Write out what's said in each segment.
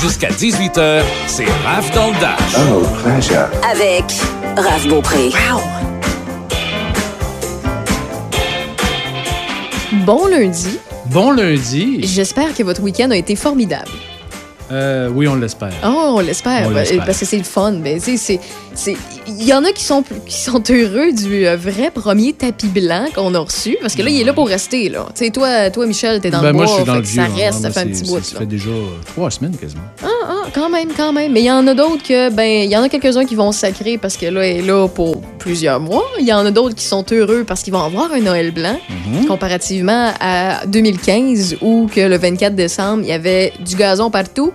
Jusqu'à 18h, c'est Raph dans le Dash. Oh, pleasure. Avec Raph Beaupré. Bon lundi. Bon lundi. J'espère que votre week-end a été formidable. Euh, oui, on l'espère. Oh, on l'espère. Bah. Parce que c'est le fun. Mais tu sais, c'est- c'est. Il y en a qui sont, qui sont heureux du euh, vrai premier tapis blanc qu'on a reçu. Parce que là, il est là pour rester. Là. Tu sais, toi, toi, Michel, t'es dans Ben, le moi, bois. je suis dans fait le que vieux. ça hein. reste, ça fait un petit ça- bout. Ça là. fait déjà euh, trois semaines quasiment. Ah, ah, quand même, quand même. Mais il y en a d'autres que, ben, il y en a quelques-uns qui vont sacrer parce que là, elle est là pour plusieurs mois. Il y en a d'autres qui sont heureux parce qu'ils vont avoir un Noël blanc, Mhm. comparativement à 2015 où que le 24 décembre, il y avait du gazon partout.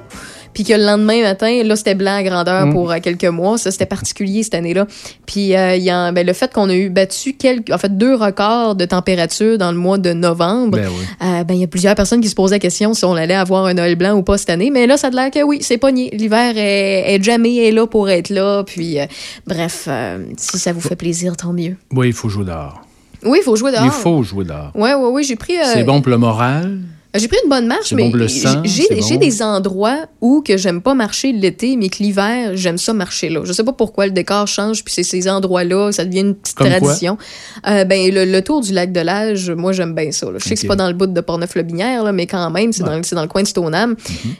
Puis que le lendemain matin, là, c'était blanc à grandeur Mhm. pour euh, quelques mois. Ça, c'était particulier cette année-là. Puis euh, il y a, ben, le fait qu'on a eu battu quelques, en fait, deux records de température dans le mois de novembre, Ben oui. euh, ben, il y a plusieurs personnes qui se posaient la question si on allait avoir un Noël blanc ou pas cette année. Mais là, ça a l'air que oui, c'est pogné. L'hiver est, est jamais est là pour être là. Puis, bref, si ça vous fait plaisir, tant mieux. Oui, il faut jouer dehors. Oui, il faut jouer dehors. Il faut jouer dehors. Ouais, ouais, ouais. J'ai pris. euh, C'est bon pour le moral. J'ai pris une bonne marche, mais bon j'ai bon. des endroits où que j'aime pas marcher l'été, mais que l'hiver, j'aime ça marcher là. Je sais pas pourquoi le décor change, puis c'est ces endroits-là, ça devient une petite Comme tradition. Euh, ben le, le tour du lac de l'Age, moi j'aime bien ça. là. Je sais que c'est pas dans le bout de Portneuf-le-Binière, là, mais quand même, c'est Ouais. dans, le coin de Stoneham.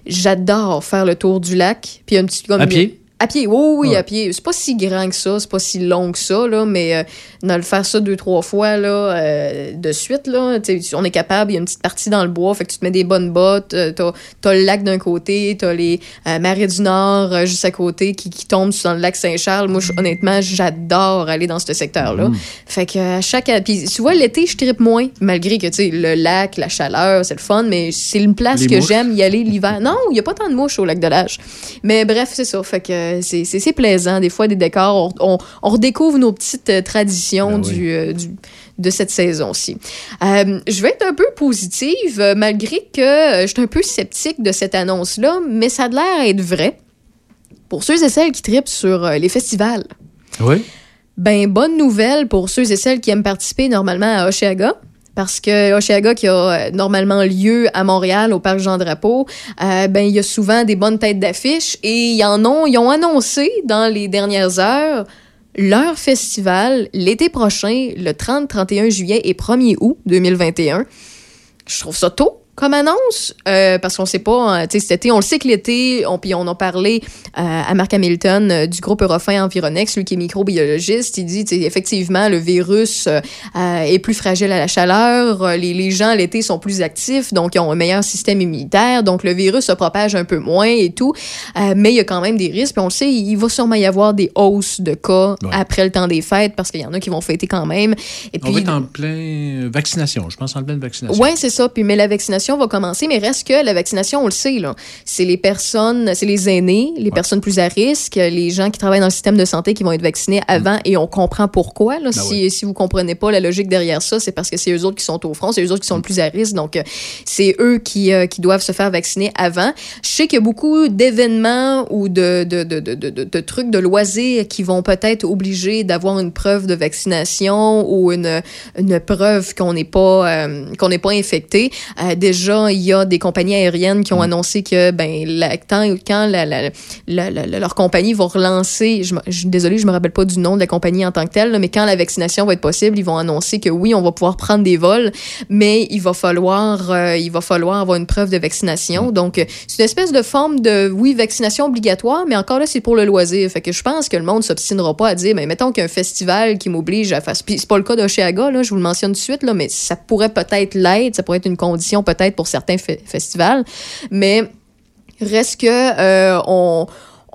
J'adore faire le tour du lac, puis un petit comme À pied? À pied, oui, oui, Ouais. à pied. C'est pas si grand que ça, c'est pas si long que ça, là, mais euh, dans le faire ça deux, trois fois là, euh, de suite, là, on est capable, il y a une petite partie dans le bois, fait que tu te mets des bonnes bottes, euh, t'as as le lac d'un côté, t'as les euh, marais du Nord euh, juste à côté qui, qui tombent dans le lac Saint-Charles. Moi, honnêtement, j'adore aller dans ce secteur-là. Fait que à chaque... Puis tu vois, l'été, je tripe moins, malgré que, tu sais, le lac, la chaleur, c'est le fun, mais c'est une place Les que j'aime y aller l'hiver. Non, il y a pas tant de mouches au lac de l'Âge. Mais bref, c'est ça. Fait que c'est- plaisant. Des fois, des décors, on, on- on redécouvre nos petites euh, traditions Ben oui. du, euh, du- de cette saison-ci. Euh, je vais être un peu positive, malgré que je suis un peu sceptique de cette annonce-là, mais ça a l'air être vrai. Pour ceux et celles qui tripent sur les festivals. Oui. Ben, bonne nouvelle pour ceux et celles qui aiment participer normalement à Oshéaga. Parce que Oshéaga, qui a euh, normalement lieu à Montréal, au Parc Jean-Drapeau, euh, ben, il y a souvent des bonnes têtes d'affiche et ils en ont, ils ont annoncé dans les dernières heures leur festival l'été prochain, le 30, 31 juillet et 1er août 2021. Je trouve ça tôt comme annonce, euh, parce qu'on sait pas, euh, tu sais, cet été, on le sait que l'été, on, puis on a parlé euh, à Marc Hamilton euh, du groupe Eurofin Environex, lui qui est microbiologiste, il dit, effectivement, le virus euh, est plus fragile à la chaleur, les, les gens l'été sont plus actifs, donc ils ont un meilleur système immunitaire, donc le virus se propage un peu moins et tout, mais il y a quand même des risques, puis on le sait, il va sûrement y avoir des hausses de cas Ouais. après le temps des fêtes, parce qu'il y en a qui vont fêter quand même. Et On va être en plein vaccination. Je pense en pleine vaccination. oui, c'est ça. Puis, mais la vaccination va commencer. Mais reste que la vaccination, on le sait, là. C'est les personnes, c'est les aînés, les personnes plus à risque, les gens qui travaillent dans le système de santé qui vont être vaccinés avant et on comprend pourquoi. Là. si, Ben oui. si vous comprenez pas la logique derrière ça, c'est parce que c'est eux autres qui sont au front, c'est eux autres qui sont le plus à risque. Donc, euh, c'est eux qui, euh, qui doivent se faire vacciner avant. Je sais qu'il y a beaucoup d'événements ou de, de, de, de, de, de- de trucs de loisirs qui vont peut-être obliger d'avoir une preuve de vaccination ou une, une preuve qu'on n'est pas, euh, qu'on n'est pas infecté. Euh, déjà, il y a des compagnies aériennes qui ont annoncé que ben, la, tant- quand la, leur compagnie va relancer, je, je suis désolée, je me rappelle pas du nom de la compagnie en tant que telle, là, mais quand la vaccination va être possible, ils vont annoncer que oui, on va pouvoir prendre des vols, mais il va falloir, euh, il va falloir avoir une preuve de vaccination. Donc, euh, c'est une espèce de forme de, oui, vaccination obligatoire, mais encore là, c'est pour le loisir. Fait que je pense que le monde s'obstinera pas à dire, mais mettons qu'un festival qui m'oblige à faire, puis c'est pas le cas d'Oshéaga, là, je vous le mentionne tout de suite, là, mais ça pourrait peut-être l'être, ça pourrait être une condition peut-être pour certains fe- festivals, mais reste que euh, on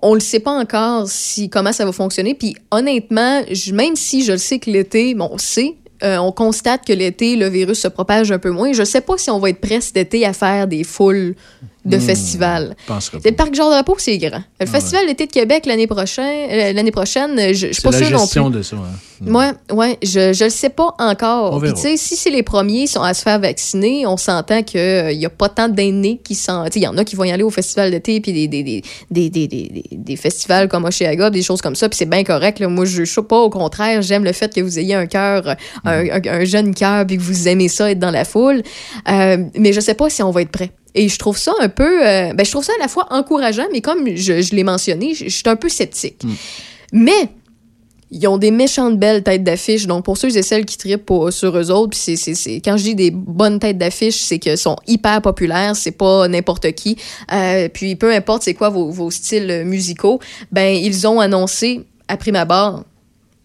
on le sait pas encore si comment ça va fonctionner. Puis honnêtement, même si je le sais que l'été, bon, on sait, euh, on constate que l'été, le virus se propage un peu moins. Je sais pas si on va être prêt cet été à faire des foules de. Je penserais Le parc Jean Drapeau, c'est grand. Le festival d'été de Québec l'année prochaine, euh, l'année prochaine, je, je suis pas la sûre non plus. de ça. hein. Ouais, ouais, je je le sais pas encore. On Puis tu sais, si c'est les premiers sont à se faire vacciner, on s'entend que euh, y a pas tant d'aînés qui sont, sais, il y en a qui vont y aller au festival d'été puis des des, des, des, des, des, festivals comme Oshéaga, des choses comme ça, puis c'est bien correct là. Moi je suis pas au contraire, j'aime le fait que vous ayez un cœur un, un- un jeune cœur puis que vous aimez ça être dans la foule. Euh, mais je sais pas si on va être prêt. Et je trouve ça un peu, euh, ben, je trouve ça à la fois encourageant, mais comme je, je l'ai mentionné, je, je suis un peu sceptique. Mais ils ont des méchantes belles têtes d'affiche. Donc, pour ceux et celles qui trippent pour- sur eux autres, puis c'est- quand je dis des bonnes têtes d'affiche, c'est qu'elles sont hyper populaires. C'est pas n'importe qui. Euh, puis, peu importe c'est quoi vos, vos styles musicaux, ben, ils ont annoncé, à prime abord,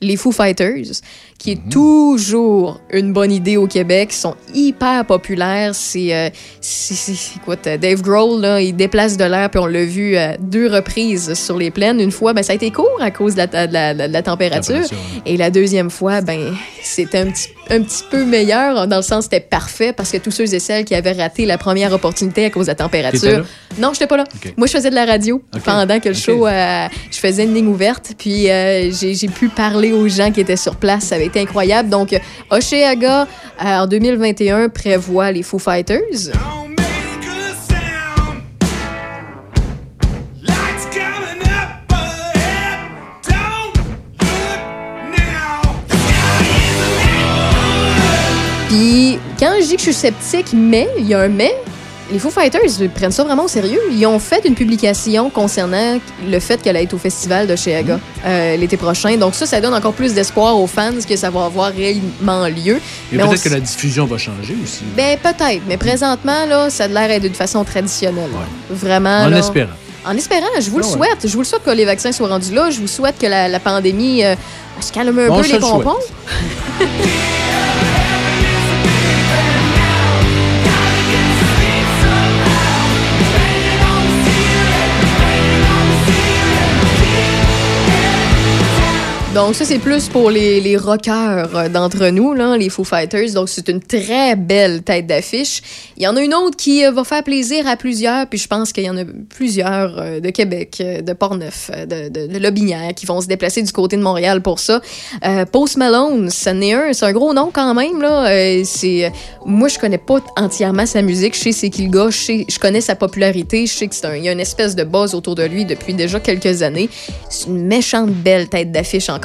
les Foo Fighters, qui est toujours une bonne idée au Québec, Ils sont hyper populaires. C'est, euh, t'as Dave Grohl, là, il déplace de l'air, puis on l'a vu à deux reprises sur les plaines. Une fois, ben, ça a été court à cause de la, de la- de la température. Température, ouais. Et la deuxième fois, ben, c'était un petit, un petit peu meilleur, dans le sens c'était parfait, parce que tous ceux et celles qui avaient raté la première opportunité à cause de la température. là? Non, j'étais pas là. Moi, je faisais de la radio pendant que le show, euh, je faisais une ligne ouverte, puis euh, j'ai pu parler aux gens qui étaient sur place. Avait été incroyable. Donc, Oshéaga, euh, en 2021, prévoit les Foo Fighters. Puis, quand je dis que je suis sceptique, mais, il y a un mais, les Foo Fighters ils prennent ça vraiment au sérieux. Ils ont fait une publication concernant le fait qu'elle allait être au festival de Cheaga euh, l'été prochain. Donc ça, ça donne encore plus d'espoir aux fans que ça va avoir réellement lieu. Et peut-être que la diffusion va changer aussi. Ben peut-être, mais présentement, là, ça a l'air d'être d'une façon traditionnelle. Vraiment. en là. espérant. En espérant, je vous le Ah ouais. souhaite. Je vous le souhaite que les vaccins soient rendus là. Je vous souhaite que la, la pandémie euh, se calme un peu les pompons. Donc ça, c'est plus pour les, les rockers euh, d'entre nous, les Foo Fighters. Donc c'est une très belle tête d'affiche. Il y en a une autre qui euh, va faire plaisir à plusieurs, puis je pense qu'il y en a plusieurs euh, de Québec, de Portneuf, de, de, de Lobinière, qui vont se déplacer du côté de Montréal pour ça. Post Malone, ça n'est un, c'est un gros nom quand même, là. Moi, je connais pas entièrement sa musique. Je sais c'est qui je, connais sa popularité, je sais que c'est un, il y a une espèce de buzz autour de lui depuis déjà quelques années. C'est une méchante belle tête d'affiche encore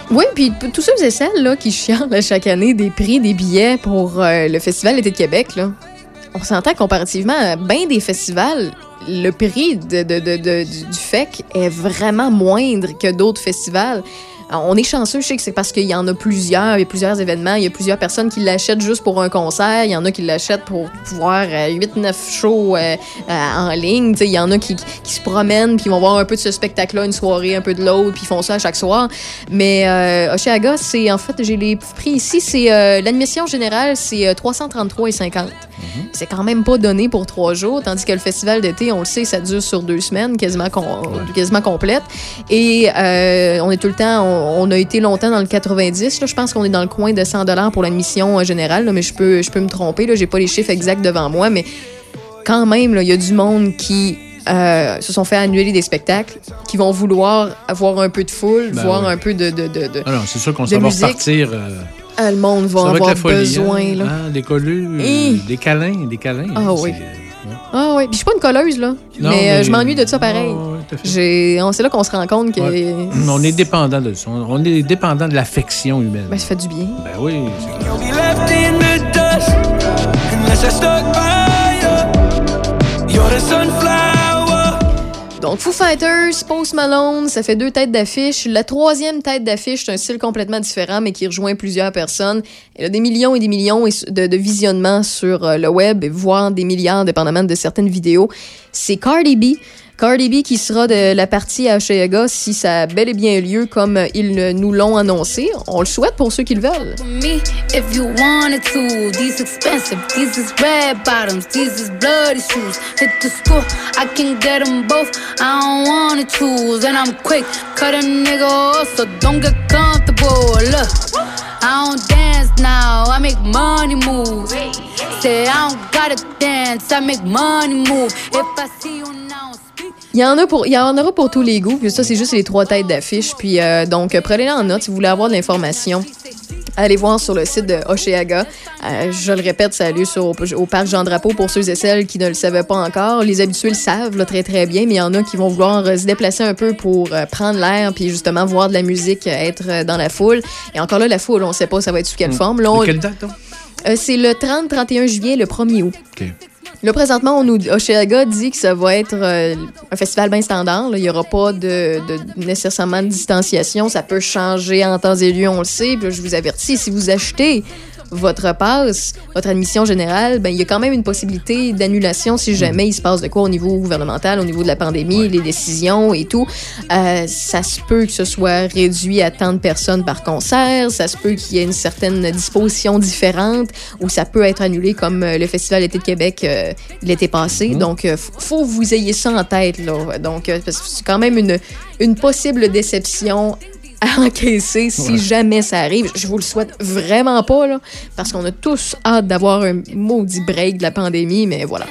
Oui, puis tous ceux et celles là, qui chialent chaque année des prix des billets pour euh, le Festival d'été de Québec, là, on s'entend comparativement à bien des festivals, le prix du FEC est vraiment moindre que d'autres festivals. On est chanceux, je sais que c'est parce qu'il y en a plusieurs, il y a plusieurs événements, il y a plusieurs personnes qui l'achètent juste pour un concert, il y en a qui l'achètent pour voir 8-9 shows euh, euh, en ligne, il y en a qui, qui se promènent, puis vont voir un peu de ce spectacle-là, une soirée, un peu de l'autre, puis font ça à chaque soir. Mais euh, Oshéaga, c'est en fait, j'ai les prix ici, c'est euh, l'admission générale, c'est euh, 333,50. C'est quand même pas donné pour trois jours, tandis que le festival d'été, on le sait, ça dure sur deux semaines, quasiment, com- quasiment complète. Et euh, on est tout le temps, on, on a été longtemps dans le 90. Là, je pense qu'on est dans le coin de 100 dollars pour l'admission euh, générale, là, mais je peux, je peux me tromper. Là, j'ai pas les chiffres exacts devant moi, mais quand même, il y a du monde qui euh, se sont fait annuler des spectacles, qui vont vouloir avoir un peu de foule, Ben voir oui. un peu de, de, de, de- Alors, c'est sûr qu'on s'en va repartir. euh, Ah, le monde va avoir folie. besoin. hein, Là. hein, des collus, des câlins, des câlins. Ah hein, oui. Euh, ouais. Ah oui, puis je suis pas une colleuse, là. Non, mais, euh, je m'ennuie de ça pareil. Ouais, c'est là qu'on se rend compte que Ouais. On est dépendant de ça. On est dépendant de l'affection humaine. ben, ça fait du bien. Ben oui, c'est Donc, Foo Fighters, Post Malone, ça fait deux têtes d'affiche. La troisième tête d'affiche, c'est un style complètement différent, mais qui rejoint plusieurs personnes. Elle a des millions et des millions de, de visionnements sur euh, le web, voire des milliards, dépendamment de certaines vidéos. C'est Cardi B. Cardi B qui sera de la partie à Oshéaga si ça a bel et bien lieu comme ils nous l'ont annoncé. On le souhaite pour ceux qui le veulent. I don't dance now, I make money move. say I don't gotta dance, I make money move. If I see you now, speak. Il y en a pour, il y en aura pour tous les goûts. Puis ça, c'est juste les trois têtes d'affiche. Puis euh, donc, prenez-les en note si vous voulez avoir de l'information. Allez voir sur le site de Oceaga. Euh, je le répète, ça a lieu sur, au, au parc Jean Drapeau pour ceux et celles qui ne le savaient pas encore. Les habitués le savent là, très très bien, mais il y en a qui vont vouloir euh, se déplacer un peu pour euh, prendre l'air puis justement voir de la musique être dans la foule. Et encore là, la foule, on sait pas ça va être sous quelle forme. Là, on- quelle date, donc? euh, c'est le 30-31 juillet, le 1er août. Là, présentement, on nous, Oceaga dit que ça va être euh, un festival bien standard. Il n'y aura pas de, de- nécessairement de distanciation. Ça peut changer en temps et lieu, on le sait. Je vous avertis, si vous achetez votre passe, votre admission générale, ben, il y a quand même une possibilité d'annulation si jamais il se passe de quoi au niveau gouvernemental, au niveau de la pandémie, les décisions et tout. Euh, ça se peut que ce soit réduit à tant de personnes par concert. Ça se peut qu'il y ait une certaine disposition différente ou ça peut être annulé comme euh, le Festival d'été de Québec euh, l'été passé. Donc, euh, f- faut que vous ayez ça en tête. Là. Donc, c'est quand même une, une possible déception à encaisser si jamais ça arrive. Je vous le souhaite vraiment pas, là, parce qu'on a tous hâte d'avoir un maudit break de la pandémie, mais voilà.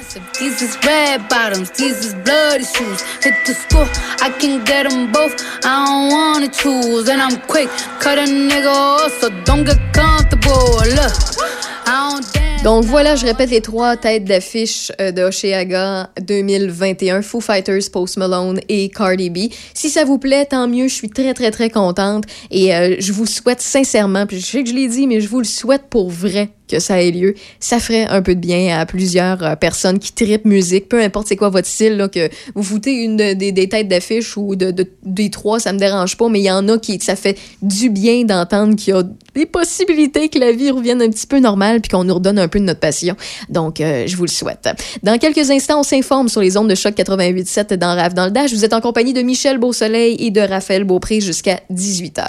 Donc voilà, je répète les trois têtes d'affiche euh, de Oceaga 2021, Foo Fighters, Post Malone et Cardi B. Si ça vous plaît, tant mieux, je suis très très très contente. Et euh, je vous souhaite sincèrement, puis je sais que je l'ai dit, mais je vous le souhaite pour vrai que ça ait lieu. Ça ferait un peu de bien à plusieurs euh, personnes qui tripent musique, peu importe c'est quoi votre style, là, que vous foutez une de- des, des têtes d'affiche ou de- des trois, ça me dérange pas, mais il y en a qui ça fait du bien d'entendre qu'il y a des possibilités que la vie revienne un petit peu normale puis qu'on nous redonne un peu de notre passion. Donc, euh, je vous le souhaite. Dans quelques instants, on s'informe sur les ondes de choc 88.7 dans Rave dans le Dash. Vous êtes en compagnie de Michel Beausoleil et de Raphaël Beaupré jusqu'à 18h.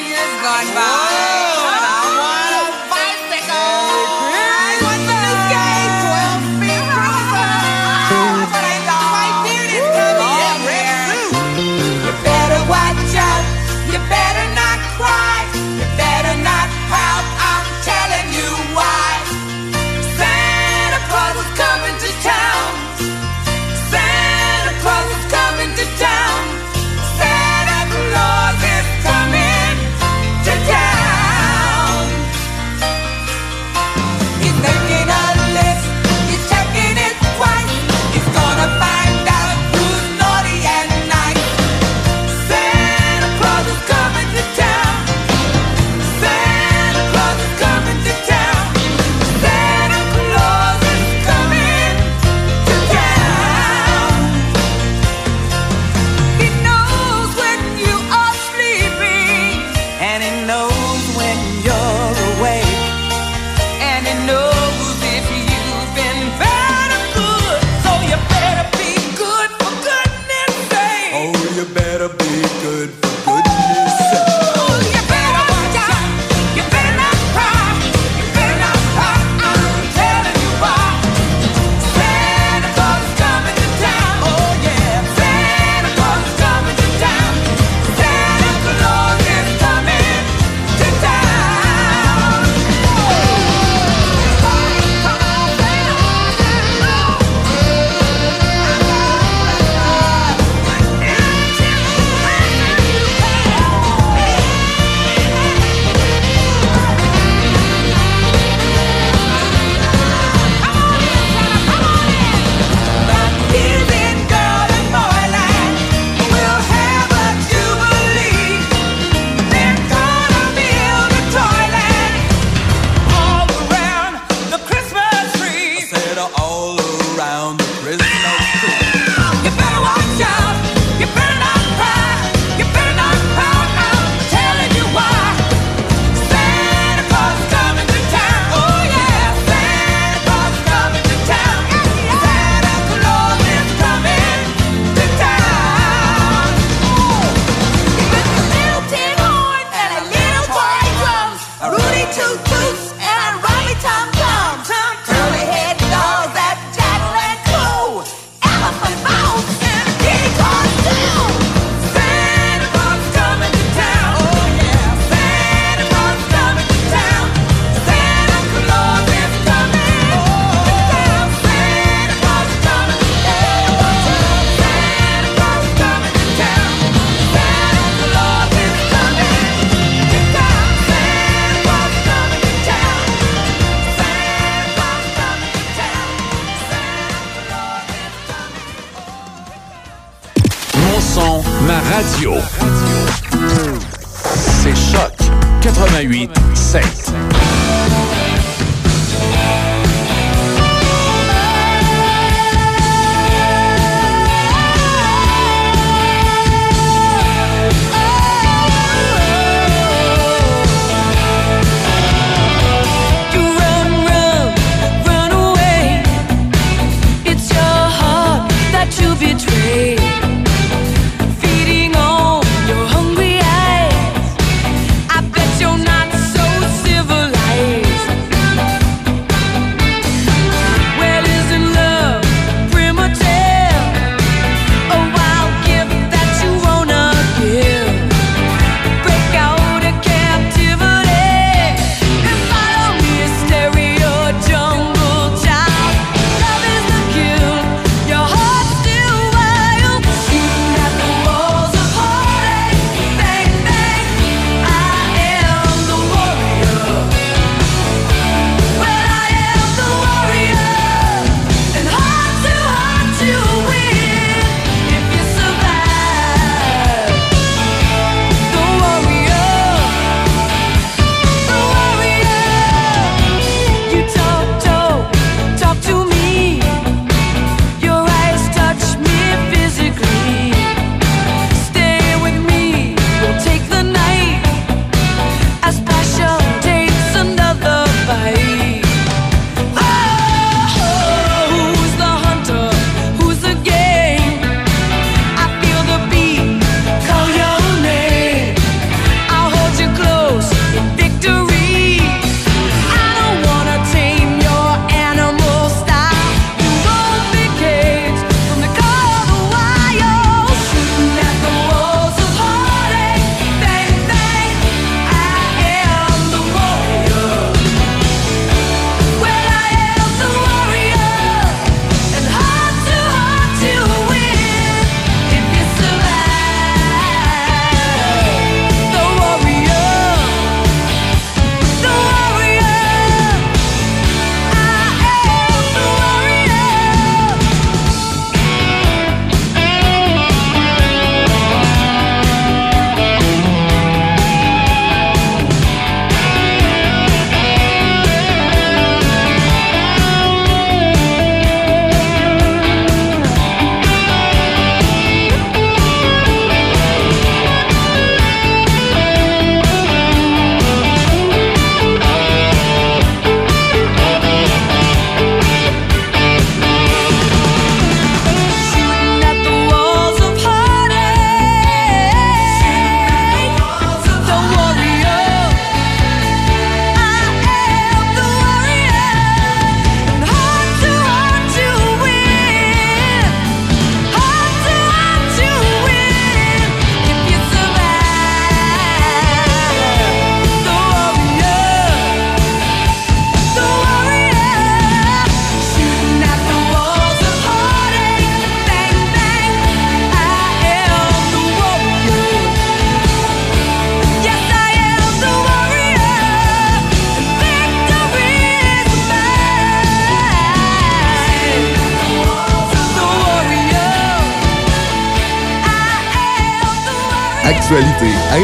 Year's gone by.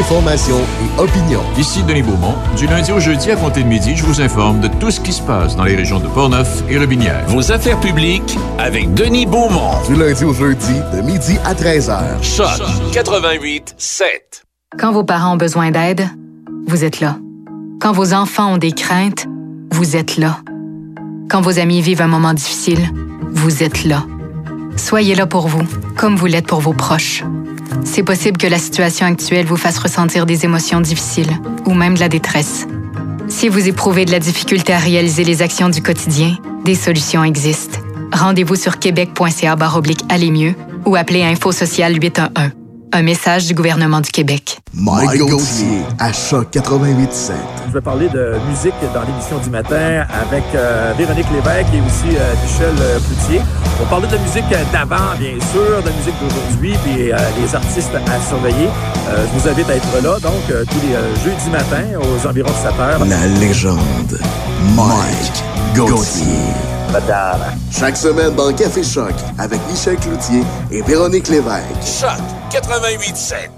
Information et opinion. Ici Denis Beaumont. Du lundi au jeudi à compter de midi, je vous informe de tout ce qui se passe dans les régions de Portneuf et Robinière. Vos affaires publiques avec Denis Beaumont. Du lundi au jeudi, de midi à 13h. Choc 88 7. Quand vos parents ont besoin d'aide, vous êtes là. Quand vos enfants ont des craintes, vous êtes là. Quand vos amis vivent un moment difficile, vous êtes là. Soyez là pour vous, comme vous l'êtes pour vos proches. C'est possible que la situation actuelle vous fasse ressentir des émotions difficiles ou même de la détresse. Si vous éprouvez de la difficulté à réaliser les actions du quotidien, des solutions existent. Rendez-vous sur québec.ca aller mieux ou appelez Info Social 811. Un message du gouvernement du Québec. Mike Gauthier à Choc 88.7. Je vais parler de musique dans l'émission du matin avec euh, Véronique Lévesque et aussi euh, Michel euh, Cloutier. On parlait de musique d'avant, bien sûr, de musique d'aujourd'hui, puis euh, les artistes à surveiller. Euh, je vous invite à être là, donc, euh, tous les euh, jeudis matins, aux environs de 7 heures. La légende Mike Gauthier. Madame. Chaque semaine dans Café Choc avec Michel Cloutier et Véronique Lévesque. Choc 88.7.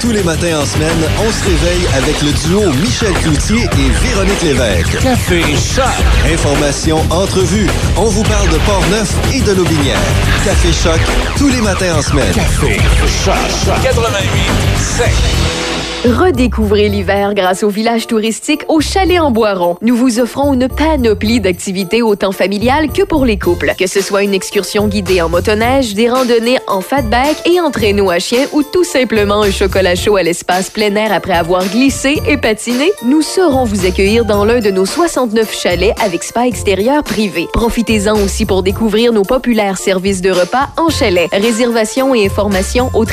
Tous les matins en semaine, on se réveille avec le duo Michel Cloutier et Véronique Lévesque. Café Choc. Information, entrevue. On vous parle de Port-Neuf et de Lobinière. Café Choc, tous les matins en semaine. Café Choc 88.7. Redécouvrez l'hiver grâce au village touristique au Chalet en Boiron. Nous vous offrons une panoplie d'activités autant familiales que pour les couples. Que ce soit une excursion guidée en motoneige, des randonnées en fatback et en traîneau à chien ou tout simplement un chocolat chaud à l'espace plein air après avoir glissé et patiné, nous saurons vous accueillir dans l'un de nos 69 chalets avec spa extérieur privé. Profitez-en aussi pour découvrir nos populaires services de repas en chalet. Réservation et informations au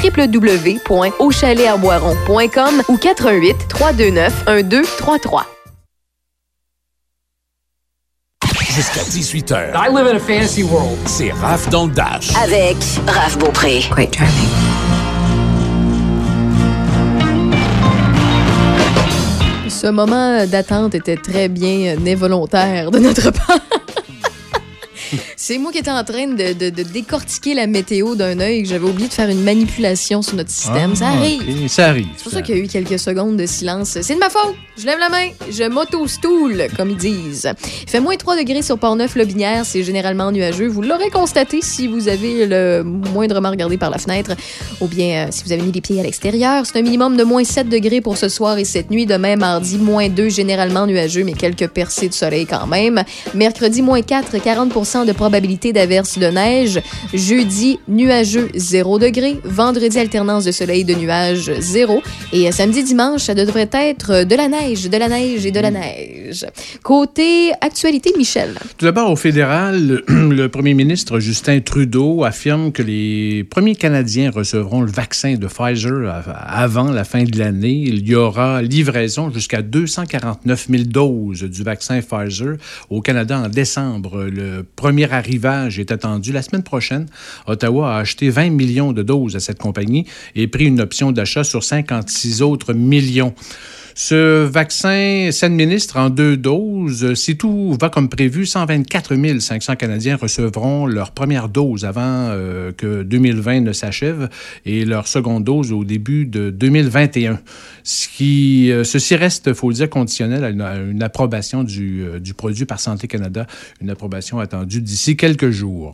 ou 88 329 1233. Jusqu'à 18h. I live in a fantasy world. C'est Raph dans le Dash. Avec Raph Beaupré. Quite charming. Ce moment d'attente était très bien euh, involontaire de notre part. C'est moi qui étais en train de, de- de décortiquer la météo d'un œil que j'avais oublié de faire une manipulation sur notre système. ça Ah, arrive. Ça arrive. C'est pour ça qu'il y a eu quelques secondes de silence. C'est de ma faute. Je lève la main. Je m'auto-stoule, comme ils disent. Il fait moins 3 degrés sur Port-Neuf-Lobinière. C'est généralement nuageux. Vous l'aurez constaté si vous avez le moindrement regardé par la fenêtre ou bien euh, si vous avez mis les pieds à l'extérieur. C'est un minimum de moins 7 degrés pour ce soir et cette nuit. Demain, mardi, moins 2, généralement nuageux, mais quelques percées de soleil quand même. Mercredi, moins 4, 40 de probabilité d'averse de neige. Jeudi, nuageux, 0 degré. Vendredi, alternance de soleil et de nuages, 0. Et euh, samedi, dimanche, ça devrait être euh, de la neige, de la neige et de la neige. Côté actualité, Michel. Tout d'abord, au fédéral, le, premier ministre Justin Trudeau affirme que les premiers Canadiens recevront le vaccin de Pfizer av- avant la fin de l'année. Il y aura livraison jusqu'à 249 000 doses du vaccin Pfizer au Canada en décembre. Le premier arrivage est attendu la semaine prochaine. Ottawa a acheté 20 millions de doses à cette compagnie et pris une option d'achat sur 56 autres millions. Ce vaccin s'administre en deux doses. Si tout va comme prévu, 124 500 Canadiens recevront leur première dose avant euh, que 2020 ne s'achève et leur seconde dose au début de 2021. Ce qui, euh, ceci reste, faut le dire, conditionnel à une, approbation du, euh, du produit par Santé Canada, une approbation attendue d'ici quelques jours.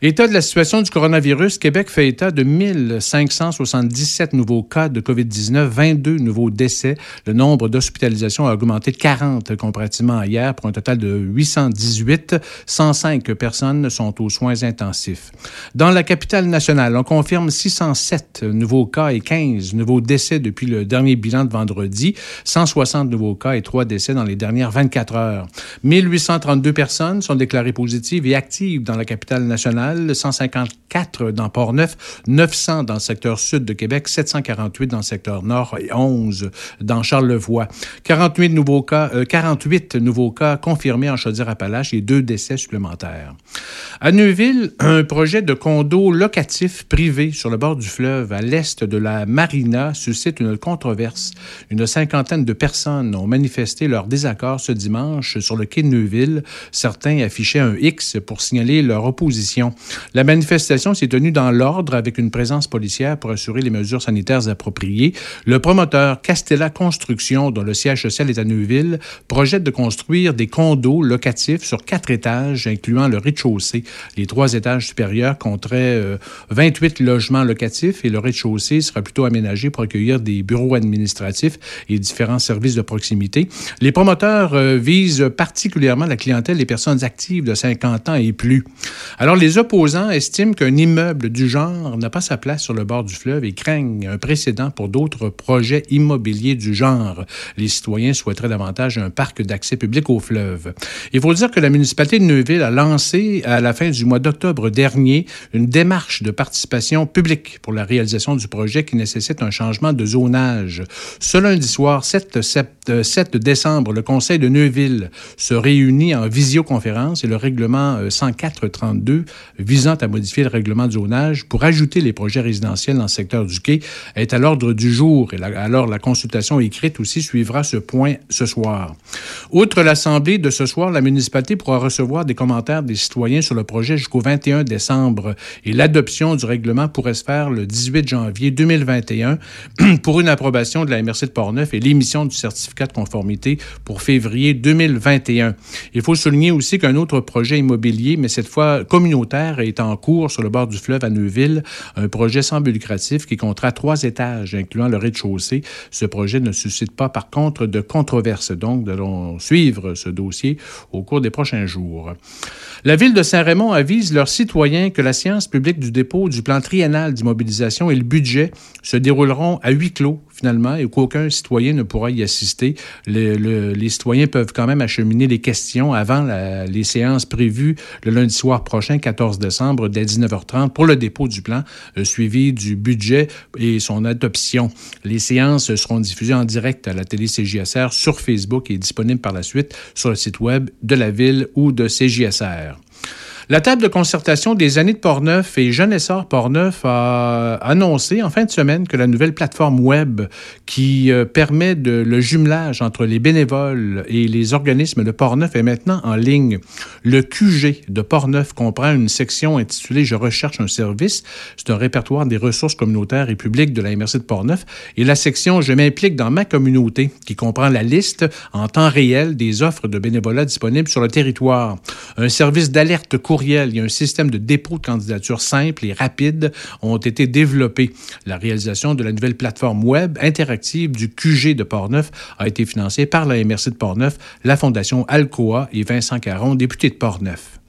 État de la situation du coronavirus, Québec fait état de 1577 nouveaux cas de COVID-19, 22 nouveaux décès. Nombre d'hospitalisations a augmenté de 40 comparativement à hier pour un total de 818. 105 personnes sont aux soins intensifs. Dans la capitale nationale, on confirme 607 nouveaux cas et 15 nouveaux décès depuis le dernier bilan de vendredi. 160 nouveaux cas et 3 décès dans les dernières 24 heures. 1832 personnes sont déclarées positives et actives dans la capitale nationale, 154 dans Port-Neuf, 900 dans le secteur sud de Québec, 748 dans le secteur nord et 11 dans Charlevoix. 48 nouveaux cas, euh, 48 nouveaux cas confirmés en Chaudière-Appalaches et deux décès supplémentaires. À Neuville, un projet de condo locatif privé sur le bord du fleuve à l'est de la marina suscite une controverse. Une cinquantaine de personnes ont manifesté leur désaccord ce dimanche sur le quai de Neuville. Certains affichaient un X pour signaler leur opposition. La manifestation s'est tenue dans l'ordre avec une présence policière pour assurer les mesures sanitaires appropriées. Le promoteur Castella Construction, dont le siège social est à Neuville, projette de construire des condos locatifs sur quatre étages, incluant le rez-de-chaussée. Les trois étages supérieurs compteraient euh, 28 logements locatifs et le rez-de-chaussée sera plutôt aménagé pour accueillir des bureaux administratifs et différents services de proximité. Les promoteurs euh, visent particulièrement la clientèle des personnes actives de 50 ans et plus. Alors, les opposants estiment qu'un immeuble du genre n'a pas sa place sur le bord du fleuve et craignent un précédent pour d'autres projets immobiliers du genre. Les citoyens souhaiteraient davantage un parc d'accès public au fleuve. Il faut dire que la municipalité de Neuville a lancé à la fin du mois d'octobre dernier une démarche de participation publique pour la réalisation du projet qui nécessite un changement de zonage. Ce lundi soir, 7, sept- euh, 7 décembre, le Conseil de Neuville se réunit en visioconférence et le règlement euh, 104-32 visant à modifier le règlement de zonage pour ajouter les projets résidentiels dans le secteur du quai est à l'ordre du jour. Alors, la consultation écrite écrite aussi suivra ce point ce soir. Outre l'Assemblée de ce soir, la municipalité pourra recevoir des commentaires des citoyens sur le projet jusqu'au 21 décembre et l'adoption du règlement pourrait se faire le 18 janvier 2021 pour une approbation de la MRC de Portneuf et l'émission du certificat de conformité pour février 2021. Il faut souligner aussi qu'un autre projet immobilier, mais cette fois communautaire, est en cours sur le bord du fleuve à Neuville, un projet sans but lucratif qui comptera trois étages, incluant le rez-de-chaussée. Ce projet ne suscite pas, par contre, de controverse. Donc, nous allons suivre ce dossier au cours des prochains jours. La ville de Saint-Raymond avise leurs citoyens que la séance publique du dépôt du plan triennal d'immobilisation et le budget se dérouleront à huis clos finalement et qu'aucun citoyen ne pourra y assister. Le- le- les citoyens peuvent quand même acheminer les questions avant les séances prévues le lundi soir prochain, 14 décembre, dès 19h30, pour le dépôt du plan, euh, suivi du budget et son adoption. Les séances seront diffusées en direct à la télé CJSR sur Facebook et disponibles par la suite sur le site web de la ville ou de CJSR. La table de concertation des années de Portneuf et Jeune Essor Portneuf a annoncé en fin de semaine que la nouvelle plateforme web qui euh, permet le jumelage entre les bénévoles et les organismes de Portneuf est maintenant en ligne. Le QG de Portneuf comprend une section intitulée Je recherche un service. C'est un répertoire des ressources communautaires et publiques de la MRC de Portneuf. Et la section Je m'implique dans ma communauté qui comprend la liste en temps réel des offres de bénévolat disponibles sur le territoire. Un service d'alerte courriel et un système de dépôt de candidature simple et rapide ont été développés. La réalisation de la nouvelle plateforme web interactive du QG de Portneuf a été financée par la MRC de Portneuf, la Fondation Alcoa et Vincent Caron, député de Portneuf.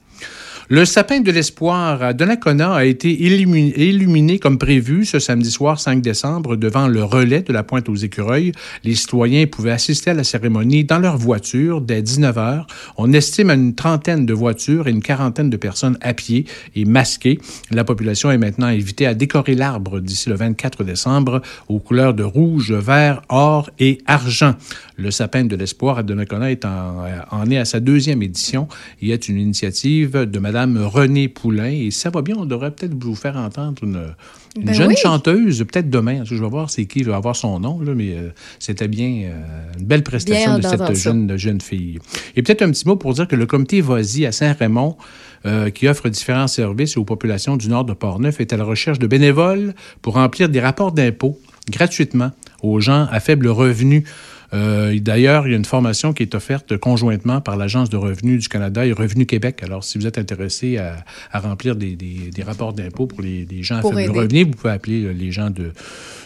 Le sapin de l'espoir à Donnacona a été illuminé comme prévu ce samedi soir 5 décembre devant le relais de la Pointe aux Écureuils. Les citoyens pouvaient assister à la cérémonie dans leur voiture dès 19 h. On estime à une trentaine de voitures et une quarantaine de personnes à pied et masquées. La population est maintenant invitée à décorer l'arbre d'ici le 24 décembre aux couleurs de rouge, vert, or et argent. Le sapin de l'espoir à Donnacona est en, en est à sa deuxième édition et est une initiative de Madame Renée Poulain. Et ça va bien, on devrait peut-être vous faire entendre une, une Ben jeune oui. chanteuse, peut-être demain. Je vais voir c'est qui, je vais avoir son nom, là, mais euh, c'était bien euh, une belle prestation Bien de cette jeune, de jeune fille. Et peut-être un petit mot pour dire que le comité Voisy à Saint-Raymond, euh, qui offre différents services aux populations du nord de Portneuf, est à la recherche de bénévoles pour remplir des rapports d'impôts gratuitement aux gens à faible revenu. Euh, D'ailleurs, il y a une formation qui est offerte conjointement par l'Agence de revenus du Canada et Revenu Québec. Alors, si vous êtes intéressé à, à remplir des, des- des rapports d'impôts pour les, les gens à faible revenu, vous pouvez appeler euh, les gens de,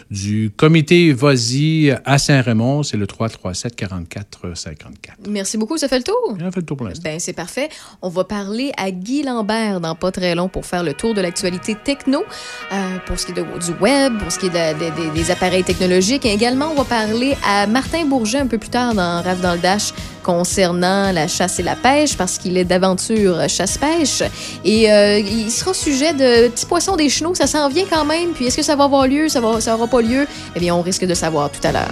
du comité Voisy à Saint-Raymond. C'est le 337 44 54. Merci beaucoup, ça fait le tour? On a fait le tour pour l'instant. Ben, c'est parfait. On va parler à Guy Lambert dans pas très long pour faire le tour de l'actualité techno, euh, pour ce qui est de- du web, pour ce qui est de- de- de- des appareils technologiques. Et également, on va parler à Martin Bourget un peu plus tard dans Rave dans le Dash concernant la chasse et la pêche, parce qu'il est d'aventure chasse-pêche. Et euh, il sera sujet de petits poissons des chenaux. Ça s'en vient quand même. Puis est-ce que ça va avoir lieu? Ça va, ça aura pas lieu? Eh bien, on risque de savoir tout à l'heure.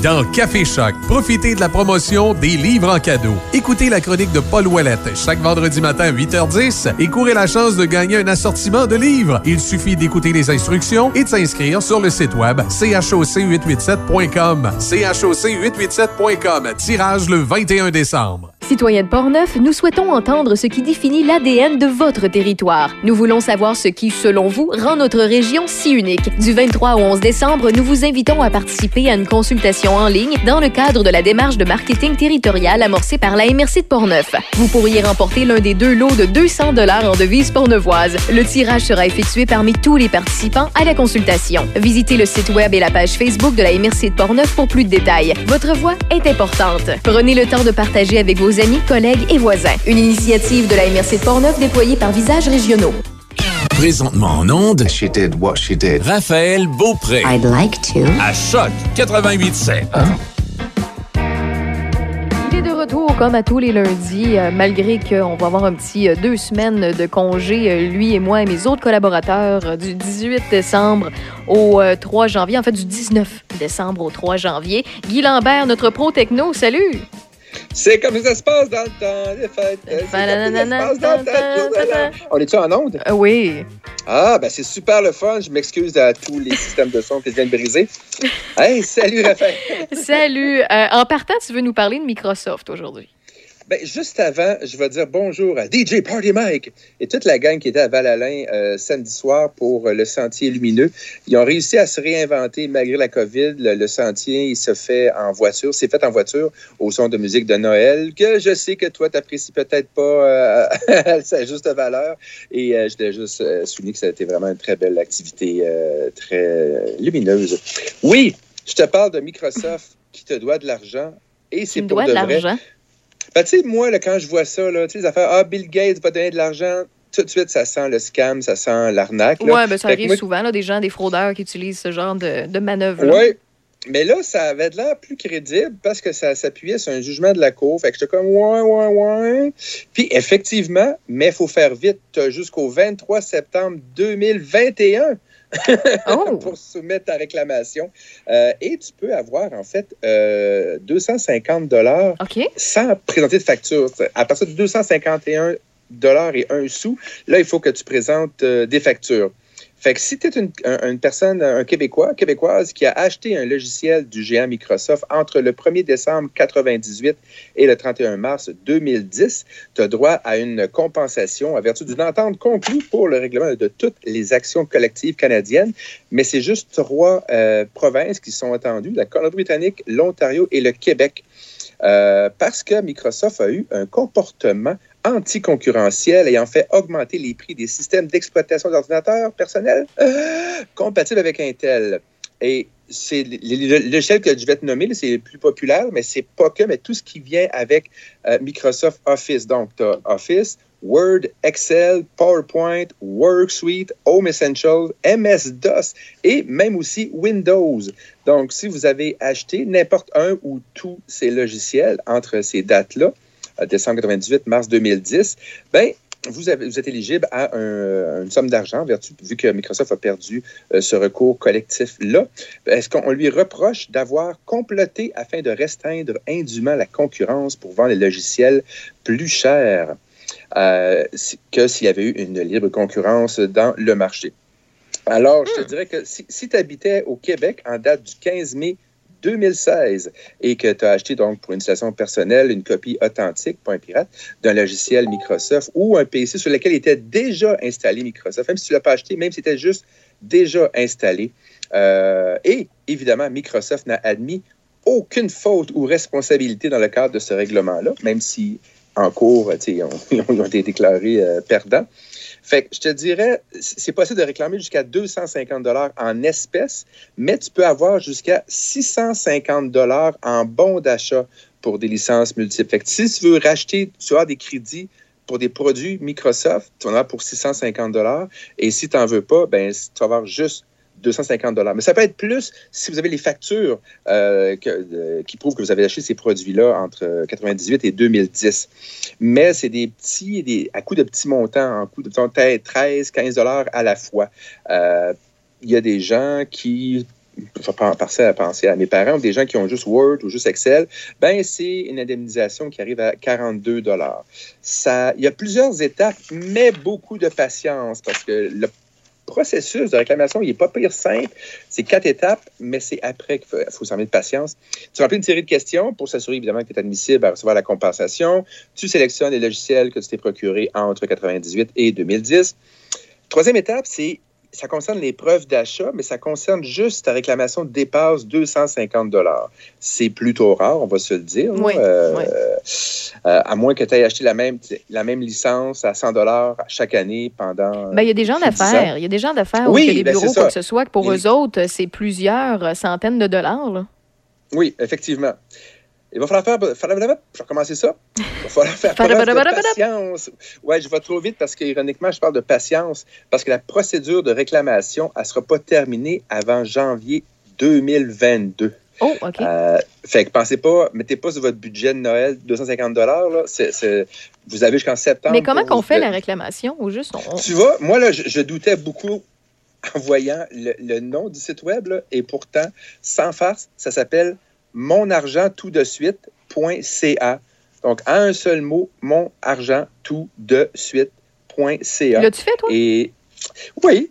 Dans Café Choc, profitez de la promotion des livres en cadeau. Écoutez la chronique de Paul Ouellette chaque vendredi matin à 8h10 et courez la chance de gagner un assortiment de livres. Il suffit d'écouter les instructions et de s'inscrire sur le site web choc887.com. choc887.com. Tirage le 21 décembre. Citoyens de Portneuf, nous souhaitons entendre ce qui définit l'ADN de votre territoire. Nous voulons savoir ce qui, selon vous, rend notre région si unique. Du 23 au 11 décembre, nous vous invitons à participer à une consultation en ligne dans le cadre de la démarche de marketing territorial amorcée par la MRC de Portneuf. Vous pourriez remporter l'un des deux lots de 200 dollars en devises portneuvoises. Le tirage sera effectué parmi tous les participants à la consultation. Visitez le site web et la page Facebook de la MRC de Portneuf pour plus de détails. Votre voix est importante. Prenez le temps de partager avec vos amis, collègues et voisins. Une initiative de la MRC de Portneuf déployée par Visages Régionaux. Présentement en onde. She did what she did. Raphaël Beaupré. I'd like to. À Choc 88.7. Il est de retour comme à tous les lundis, euh, malgré qu'on va avoir un petit euh, deux semaines de congé, euh, lui et moi et mes autres collaborateurs, du 18 décembre au euh, 3 janvier, en fait du 19 décembre au 3 janvier. Guy Lambert, notre pro techno, salut! C'est comme ça se passe dans le temps des fêtes. C'est comme ça se passe dans le temps de la- On est-tu en onde? Euh, oui. Ah, ben c'est super le fun. Je m'excuse à tous les systèmes de son que je viens de briser. Hey, salut Raphaël. Salut! Euh, en partant, tu veux nous parler de Microsoft aujourd'hui? Ben, juste avant, je vais dire bonjour à DJ Party Mike et toute la gang qui était à Val-Alain euh, samedi soir pour euh, le Sentier Lumineux. Ils ont réussi à se réinventer malgré la COVID. Le, le sentier, il se fait en voiture, c'est fait en voiture au son de musique de Noël que je sais que toi, t'apprécies peut-être pas euh, à sa juste valeur. Et euh, je voulais juste souligner que ça a été vraiment une très belle activité, très lumineuse. Oui, je te parle de Microsoft qui te doit de l'argent et c'est pour de de vrai. l'argent? Ben, tu sais, moi, là, quand je vois ça, là, tu sais, les affaires, ah, Bill Gates va donner de l'argent, tout de suite, ça sent le scam, ça sent l'arnaque. Ouais, ben ça Fait arrive moi- souvent, là, des gens, des fraudeurs qui utilisent ce genre de, de manœuvre. Oui. Mais là, ça avait de l'air plus crédible parce que ça s'appuyait sur un jugement de la Cour. Fait que j'étais comme, ouais, ouais, ouais. Puis effectivement, mais il faut faire vite. Jusqu'au 23 septembre 2021 pour soumettre ta réclamation. Euh, et tu peux avoir, en fait, euh, 250 dollars sans présenter de facture. À partir de 251 dollars et un sou, là, il faut que tu présentes euh, des factures. Fait que si tu es une, un- une personne, un Québécois, Québécoise qui a acheté un logiciel du géant Microsoft entre le 1er décembre 98 et le 31 mars 2010, tu as droit à une compensation à vertu d'une entente conclue pour le règlement de toutes les actions collectives canadiennes. Mais c'est juste trois euh, provinces qui sont attendues, la Colombie-Britannique, l'Ontario et le Québec. Euh, parce que Microsoft a eu un comportement anticoncurrentiel ayant fait augmenter les prix des systèmes d'exploitation d'ordinateurs personnels euh, compatibles avec Intel. Et c'est le- le le logiciel que je vais te nommer, c'est le plus populaire, mais c'est pas que, mais tout ce qui vient avec euh, Microsoft Office. Donc, tu as Office, Word, Excel, PowerPoint, Worksuite, Home Essentials, MS-DOS et même aussi Windows. Donc, si vous avez acheté n'importe un ou tous ces logiciels entre ces dates-là, décembre 98, mars 2010, ben, vous, avez- vous êtes éligible à un- une somme d'argent, vu que Microsoft a perdu euh, ce recours collectif-là. Est-ce qu'on lui reproche d'avoir comploté afin de restreindre indûment la concurrence pour vendre les logiciels plus chers euh, que s'il y avait eu une libre concurrence dans le marché? Alors, je te dirais que si, si tu habitais au Québec en date du 15 mai 2016 et que tu as acheté donc pour une utilisation personnelle une copie authentique, pas pirate, d'un logiciel Microsoft ou un PC sur lequel était déjà installé Microsoft, même si tu ne l'as pas acheté, même si c'était juste déjà installé. Euh, et évidemment, Microsoft n'a admis aucune faute ou responsabilité dans le cadre de ce règlement-là, même si en cours, ils ont été déclarés euh, perdants. Fait je te dirais, c'est possible de réclamer jusqu'à 250 dollars en espèces, mais tu peux avoir jusqu'à 650 dollars en bons d'achat pour des licences multiples. Fait que si tu veux racheter, tu as des crédits pour des produits Microsoft, tu en as pour 650 dollars. Et si tu n'en veux pas, ben, tu vas avoir juste 250 dollars. Mais ça peut être plus si vous avez les factures euh, euh, qui prouvent que vous avez acheté ces produits-là entre 98 et 2010. Mais c'est des petits, à coût de petits montants, en coût de disons, 13, 15 dollars à la fois. Euh, Il y a des gens qui penser à penser à mes parents, ou des gens qui ont juste Word ou juste Excel, ben c'est une indemnisation qui arrive à 42 dollars. Ça, il y a plusieurs étapes, mais beaucoup de patience parce que le processus de réclamation, il n'est pas pire simple. C'est quatre étapes, mais c'est après qu'il faut, faut s'en mettre de patience. Tu remplis une série de questions pour s'assurer évidemment que tu es admissible à recevoir la compensation. Tu sélectionnes les logiciels que tu t'es procurés entre 98 et 2010. Troisième étape, c'est ça concerne les preuves d'achat, mais ça concerne juste ta réclamation dépasse 250 dollars. C'est plutôt rare, on va se le dire. Oui, euh, oui. euh, à moins que tu aies acheté la même, la même licence à 100 dollars chaque année pendant. Ben, il y a des gens 10 ans. d'affaires. Il y a des gens d'affaires Oui, ou ben, bureaux, quoi que ce soit, que pour eux autres, c'est plusieurs euh, centaines de dollars. là. Oui, effectivement. Il va falloir faire. Je vais recommencer ça. Il va falloir faire preuve de patience. Ouais, je vais trop vite parce qu'ironiquement, je parle de patience. Parce que la procédure de réclamation, elle ne sera pas terminée avant janvier 2022. Oh, OK. Euh, fait que pensez pas, mettez pas sur votre budget de Noël 250 dollars. Vous avez jusqu'en septembre. Mais comment qu'on fait la réclamation? Ou juste, on- Tu vois, moi, là, je, je doutais beaucoup en voyant le, le nom du site web, là, et pourtant, sans farce, ça s'appelle monargenttoutdesuite.ca. Donc, en un seul mot, monargenttoutdesuite.ca. L'as-tu fait, toi? Et oui.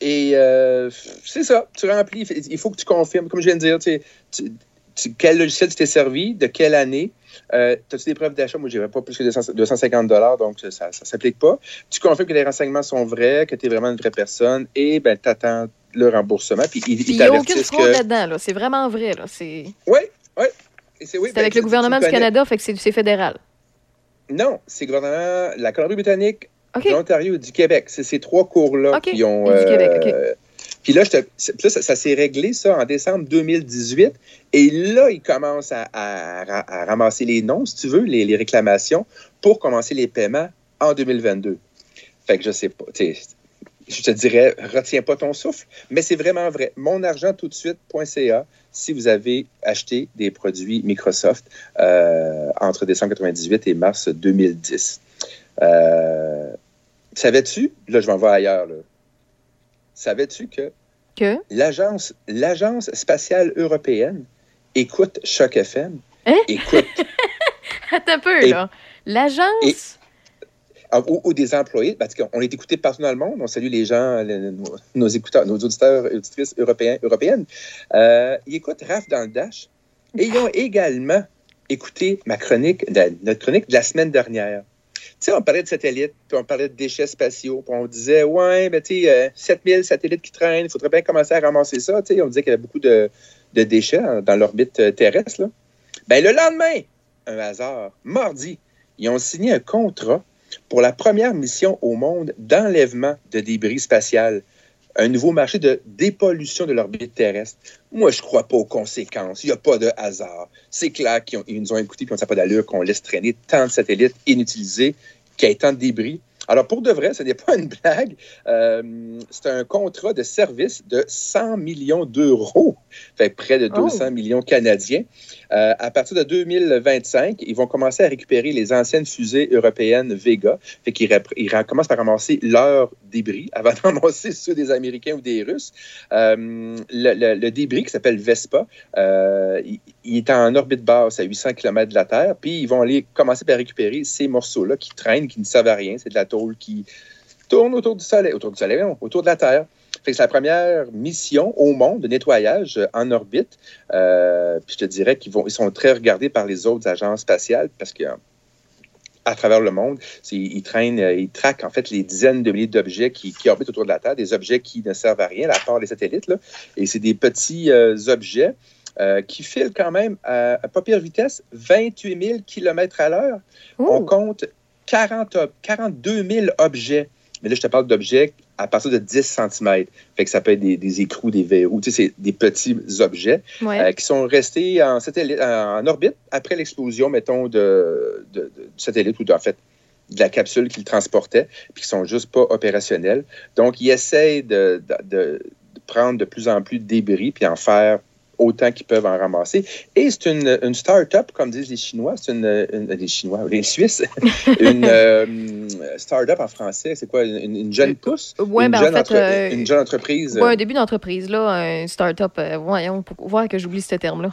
Et euh, c'est ça, tu remplis. Il faut que tu confirmes, comme je viens de dire, tu, sais, tu- tu- quel logiciel tu t'es servi, de quelle année. Euh, As-tu des preuves d'achat? Moi, je pas plus que 200 250 donc ça ne s'applique pas. Tu confirmes que les renseignements sont vrais, que tu es vraiment une vraie personne, et ben, tu attends le remboursement. Puis ils, il n'y a aucune fraude que. là-dedans. Là. C'est vraiment vrai. Là. C'est Oui, oui. C'est oui, ben, avec le gouvernement du. Canada, fait que c'est fédéral. Non, c'est le gouvernement, la Colombie-Britannique, de l'Ontario et du Québec. C'est ces trois cours-là qui ont. Du Québec, OK. euh, Puis là, je te- ça, ça s'est réglé, ça, en décembre 2018. Et là, ils commencent à, à ra- à ramasser les noms, si tu veux, les, les réclamations, pour commencer les paiements en 2022. Fait que je sais pas. Je te dirais, retiens pas ton souffle, mais c'est vraiment vrai. Monargenttoutdesuite.ca si vous avez acheté des produits Microsoft euh, entre décembre 98 et mars 2010. Euh, Savais-tu, là je m'en vais ailleurs, là. savais-tu que Que? l'agence, l'agence spatiale européenne écoute Choc FM, Hein? écoute, Attends un peu, Et- là. L'agence? Ou, ou des employés, parce qu'on est écouté partout dans le monde, on salue les gens, nos, écouteurs, nos auditeurs et auditrices européens, européennes, Euh, ils écoutent RAF dans le Dash et ils ont également écouté ma chronique, notre chronique de la semaine dernière. Tu sais, on parlait de satellites, puis on parlait de déchets spatiaux, puis on disait, ouais, ben, tu sais, euh, 7000 satellites qui traînent, il faudrait bien commencer à ramasser ça. Tu sais, on disait qu'il y avait beaucoup de, déchets dans l'orbite euh, terrestre. Ben, le lendemain, un hasard, mardi, ils ont signé un contrat pour la première mission au monde d'enlèvement de débris spatial. Un nouveau marché de dépollution de l'orbite terrestre. Moi, je crois pas aux conséquences. Il n'y a pas de hasard. C'est clair qu'ils nous ont écoutés et on ne pas d'allure qu'on laisse traîner tant de satellites inutilisés, qu'il y ait tant de débris. Alors, pour de vrai, ce n'est pas une blague. Euh, c'est un contrat de service de 100 millions d'euros, fait près de 200 millions canadiens. Euh, à partir de 2025, ils vont commencer à récupérer les anciennes fusées européennes Vega. Fait qu'ils commencent par ramasser leurs débris avant de ramasser ceux des Américains ou des Russes. Euh, le, débris qui s'appelle Vespa, euh, il, il est en orbite basse à 800 km de la Terre. Puis ils vont aller commencer par récupérer ces morceaux-là qui traînent, qui ne servent à rien. C'est de la tôle qui tourne autour du Soleil, autour du Soleil, non, autour de la Terre. Fait que c'est la première mission au monde de nettoyage euh, en orbite. Euh, puis je te dirais qu'ils vont, ils sont très regardés par les autres agences spatiales parce que à travers le monde. Ils traînent, euh, ils traquent en fait les dizaines de milliers d'objets qui, qui orbitent autour de la Terre, des objets qui ne servent à rien, à part les satellites. Là. Et c'est des petits euh, objets euh, qui filent quand même à, à pas pire vitesse, 28 000 km à l'heure. On compte 40, ob- 42 000 objets. Mais là, je te parle d'objets à partir de 10 cm. Fait que ça peut être des, des écrous, des verrous. Tu sais, c'est des petits objets Ouais. euh, qui sont restés en, satellite, en orbite après l'explosion, mettons, de, de- de- du satellite ou de- en fait de la capsule qu'ils transportaient, puis qui sont juste pas opérationnels. Donc, ils essayent de, de- de- de prendre de plus en plus de débris puis en faire autant qu'ils peuvent en ramasser. Et c'est une, une start-up, comme disent les Chinois, c'est une, une- les Chinois, les Suisses, une euh, start-up en français, c'est quoi, une, une jeune pousse? ouais, une, ben, en jeune fait, euh, une jeune entreprise. Ouais, un début d'entreprise, là, un start-up. euh, voyons, pour voir que j'oublie ce terme-là.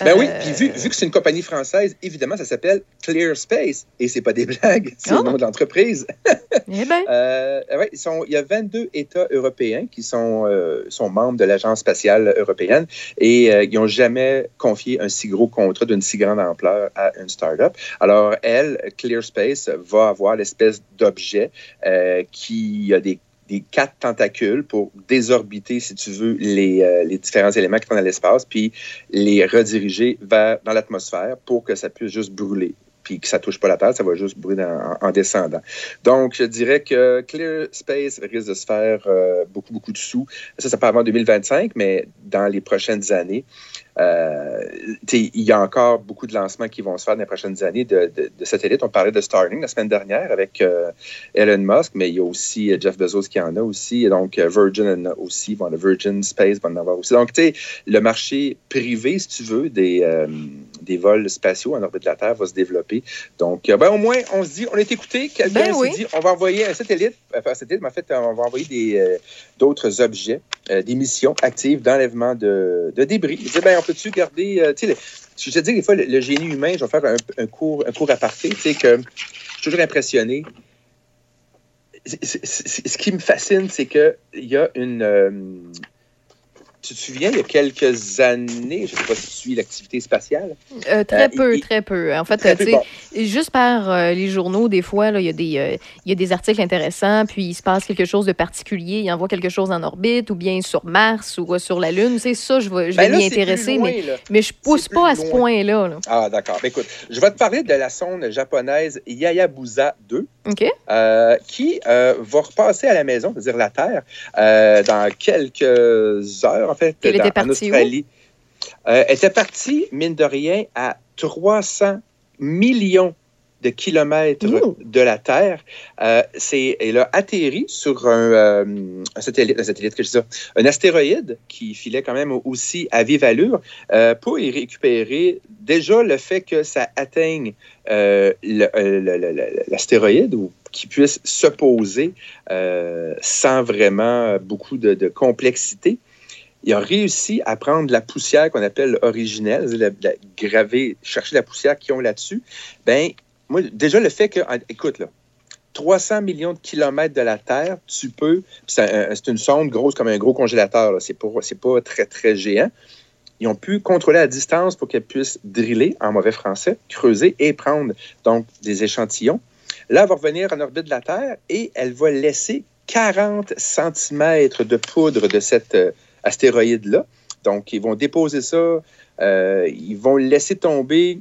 Ben oui, Euh, puis vu, vu que c'est une compagnie française, évidemment, ça s'appelle Clear Space. Et c'est pas des blagues, c'est le nom de l'entreprise. Eh ben. Euh, ouais, ils sont, il y a 22 États européens qui sont, euh, sont membres de l'Agence spatiale européenne et euh, ils n'ont jamais confié un si gros contrat d'une si grande ampleur à une start-up. Alors, elle, Clear Space, va avoir l'espèce d'objet euh, qui a des quatre tentacules pour désorbiter, si tu veux, les, euh, différents éléments qui sont dans l'espace, puis les rediriger vers, dans l'atmosphère pour que ça puisse juste brûler puis que ça touche pas la Terre, ça va juste brûler en, en descendant. Donc, je dirais que Clear Space risque de se faire euh, beaucoup, beaucoup de sous. Ça, c'est pas avant 2025, mais dans les prochaines années, il y a encore beaucoup de lancements qui vont se faire dans les prochaines années de, satellites. On parlait de Starlink la semaine dernière avec euh, Elon Musk, mais il y a aussi euh, Jeff Bezos qui en a aussi. Et donc, euh, Virgin en a aussi. Bon, le Virgin Space va en avoir aussi. Donc, le marché privé, si tu veux, des, euh, des vols spatiaux en orbite de la Terre va se développer. Donc, euh, ben, au moins, on se dit, on est écouté. Quelqu'un Ben s'est oui. dit, on va envoyer un satellite, euh, pas un satellite, mais en fait, on va envoyer des, euh, d'autres objets, euh, des missions actives d'enlèvement de, de débris. Ben, on peut-tu garder, euh, tu sais, je te dis, des fois, le, le génie humain, je vais faire un, un cours, un cours aparté, tu sais, que je suis toujours impressionné. Ce qui me fascine, c'est qu'il y a une. Tu te souviens, il y a quelques années, je ne sais pas si tu suis l'activité spatiale. Euh, très Euh, peu, il- très peu. En fait, Très peu, tu sais, bon. juste par euh, les journaux, des fois, il y, a des, il y a des articles intéressants, puis il se passe quelque chose de particulier, il envoie quelque chose en orbite, ou bien sur Mars, ou sur la Lune. C'est ça, je vais, je Ben m'y intéresser, loin, mais, je pousse C'est pas à ce point-là. là. Ah, d'accord. Ben, écoute, je vais te parler de la sonde japonaise Yayabusa 2. OK? euh, qui va repasser à la maison, c'est-à-dire la Terre, dans quelques heures, en fait, Elle dans- était en partie où? Australie. Euh, elle était partie, mine de rien, à 300 millions de kilomètres de la Terre. Euh, c'est, elle a atterri sur un, euh, un satellite, un satellite, que je dis ça, un astéroïde qui filait quand même aussi à vive allure euh, pour y récupérer déjà le fait que ça atteigne l'astéroïde ou qu'il puisse se poser sans vraiment beaucoup de, de complexité. Il a réussi à prendre la poussière qu'on appelle originelle, la, graver, chercher la poussière qu'ils ont là-dessus. Ben, moi, déjà le fait que, écoute là, 300 millions de kilomètres de la Terre, tu peux, c'est un- c'est une sonde grosse comme un gros congélateur, c'est pas, pas très très géant. Ils ont pu contrôler la distance pour qu'elle puisse driller, en mauvais français, creuser et prendre donc des échantillons. Là, elle va revenir en orbite de la Terre et elle va laisser 40 cm de poudre de cet euh, astéroïde-là. Donc, ils vont déposer ça, euh, ils vont le laisser tomber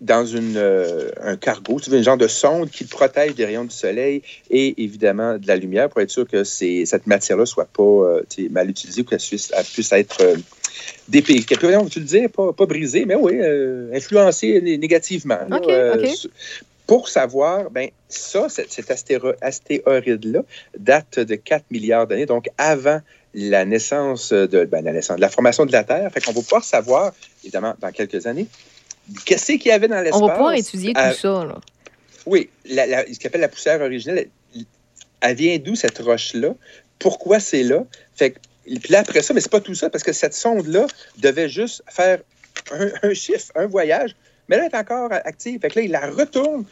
dans une, euh, un cargo, tu veux, un genre de sonde qui protège des rayons du soleil et évidemment de la lumière pour être sûr que c'est- cette matière-là soit pas euh, mal utilisée ou qu'elle puisse, être euh, dépayée. Quelque chose, tu le disais, pas, pas brisée, mais oui, influencée né- négativement. là, pour savoir, ben ça, cet, cet astéro- astéroïde-là date de 4 milliards d'années, donc avant la naissance de ben, la naissance, de la formation de la Terre. Fait qu'on va pouvoir savoir, évidemment, dans quelques années, qu'est-ce qu'il y avait dans l'espace. On va pouvoir étudier tout ça. Là. oui, la, la- ce qu'on appelle la poussière originelle, elle, elle vient d'où cette roche-là? Pourquoi c'est là? Fait que, puis là, après ça, mais c'est pas tout ça, parce que cette sonde-là devait juste faire un, un chiffre, un voyage, mais là, elle est encore active. Fait que là, il la retourne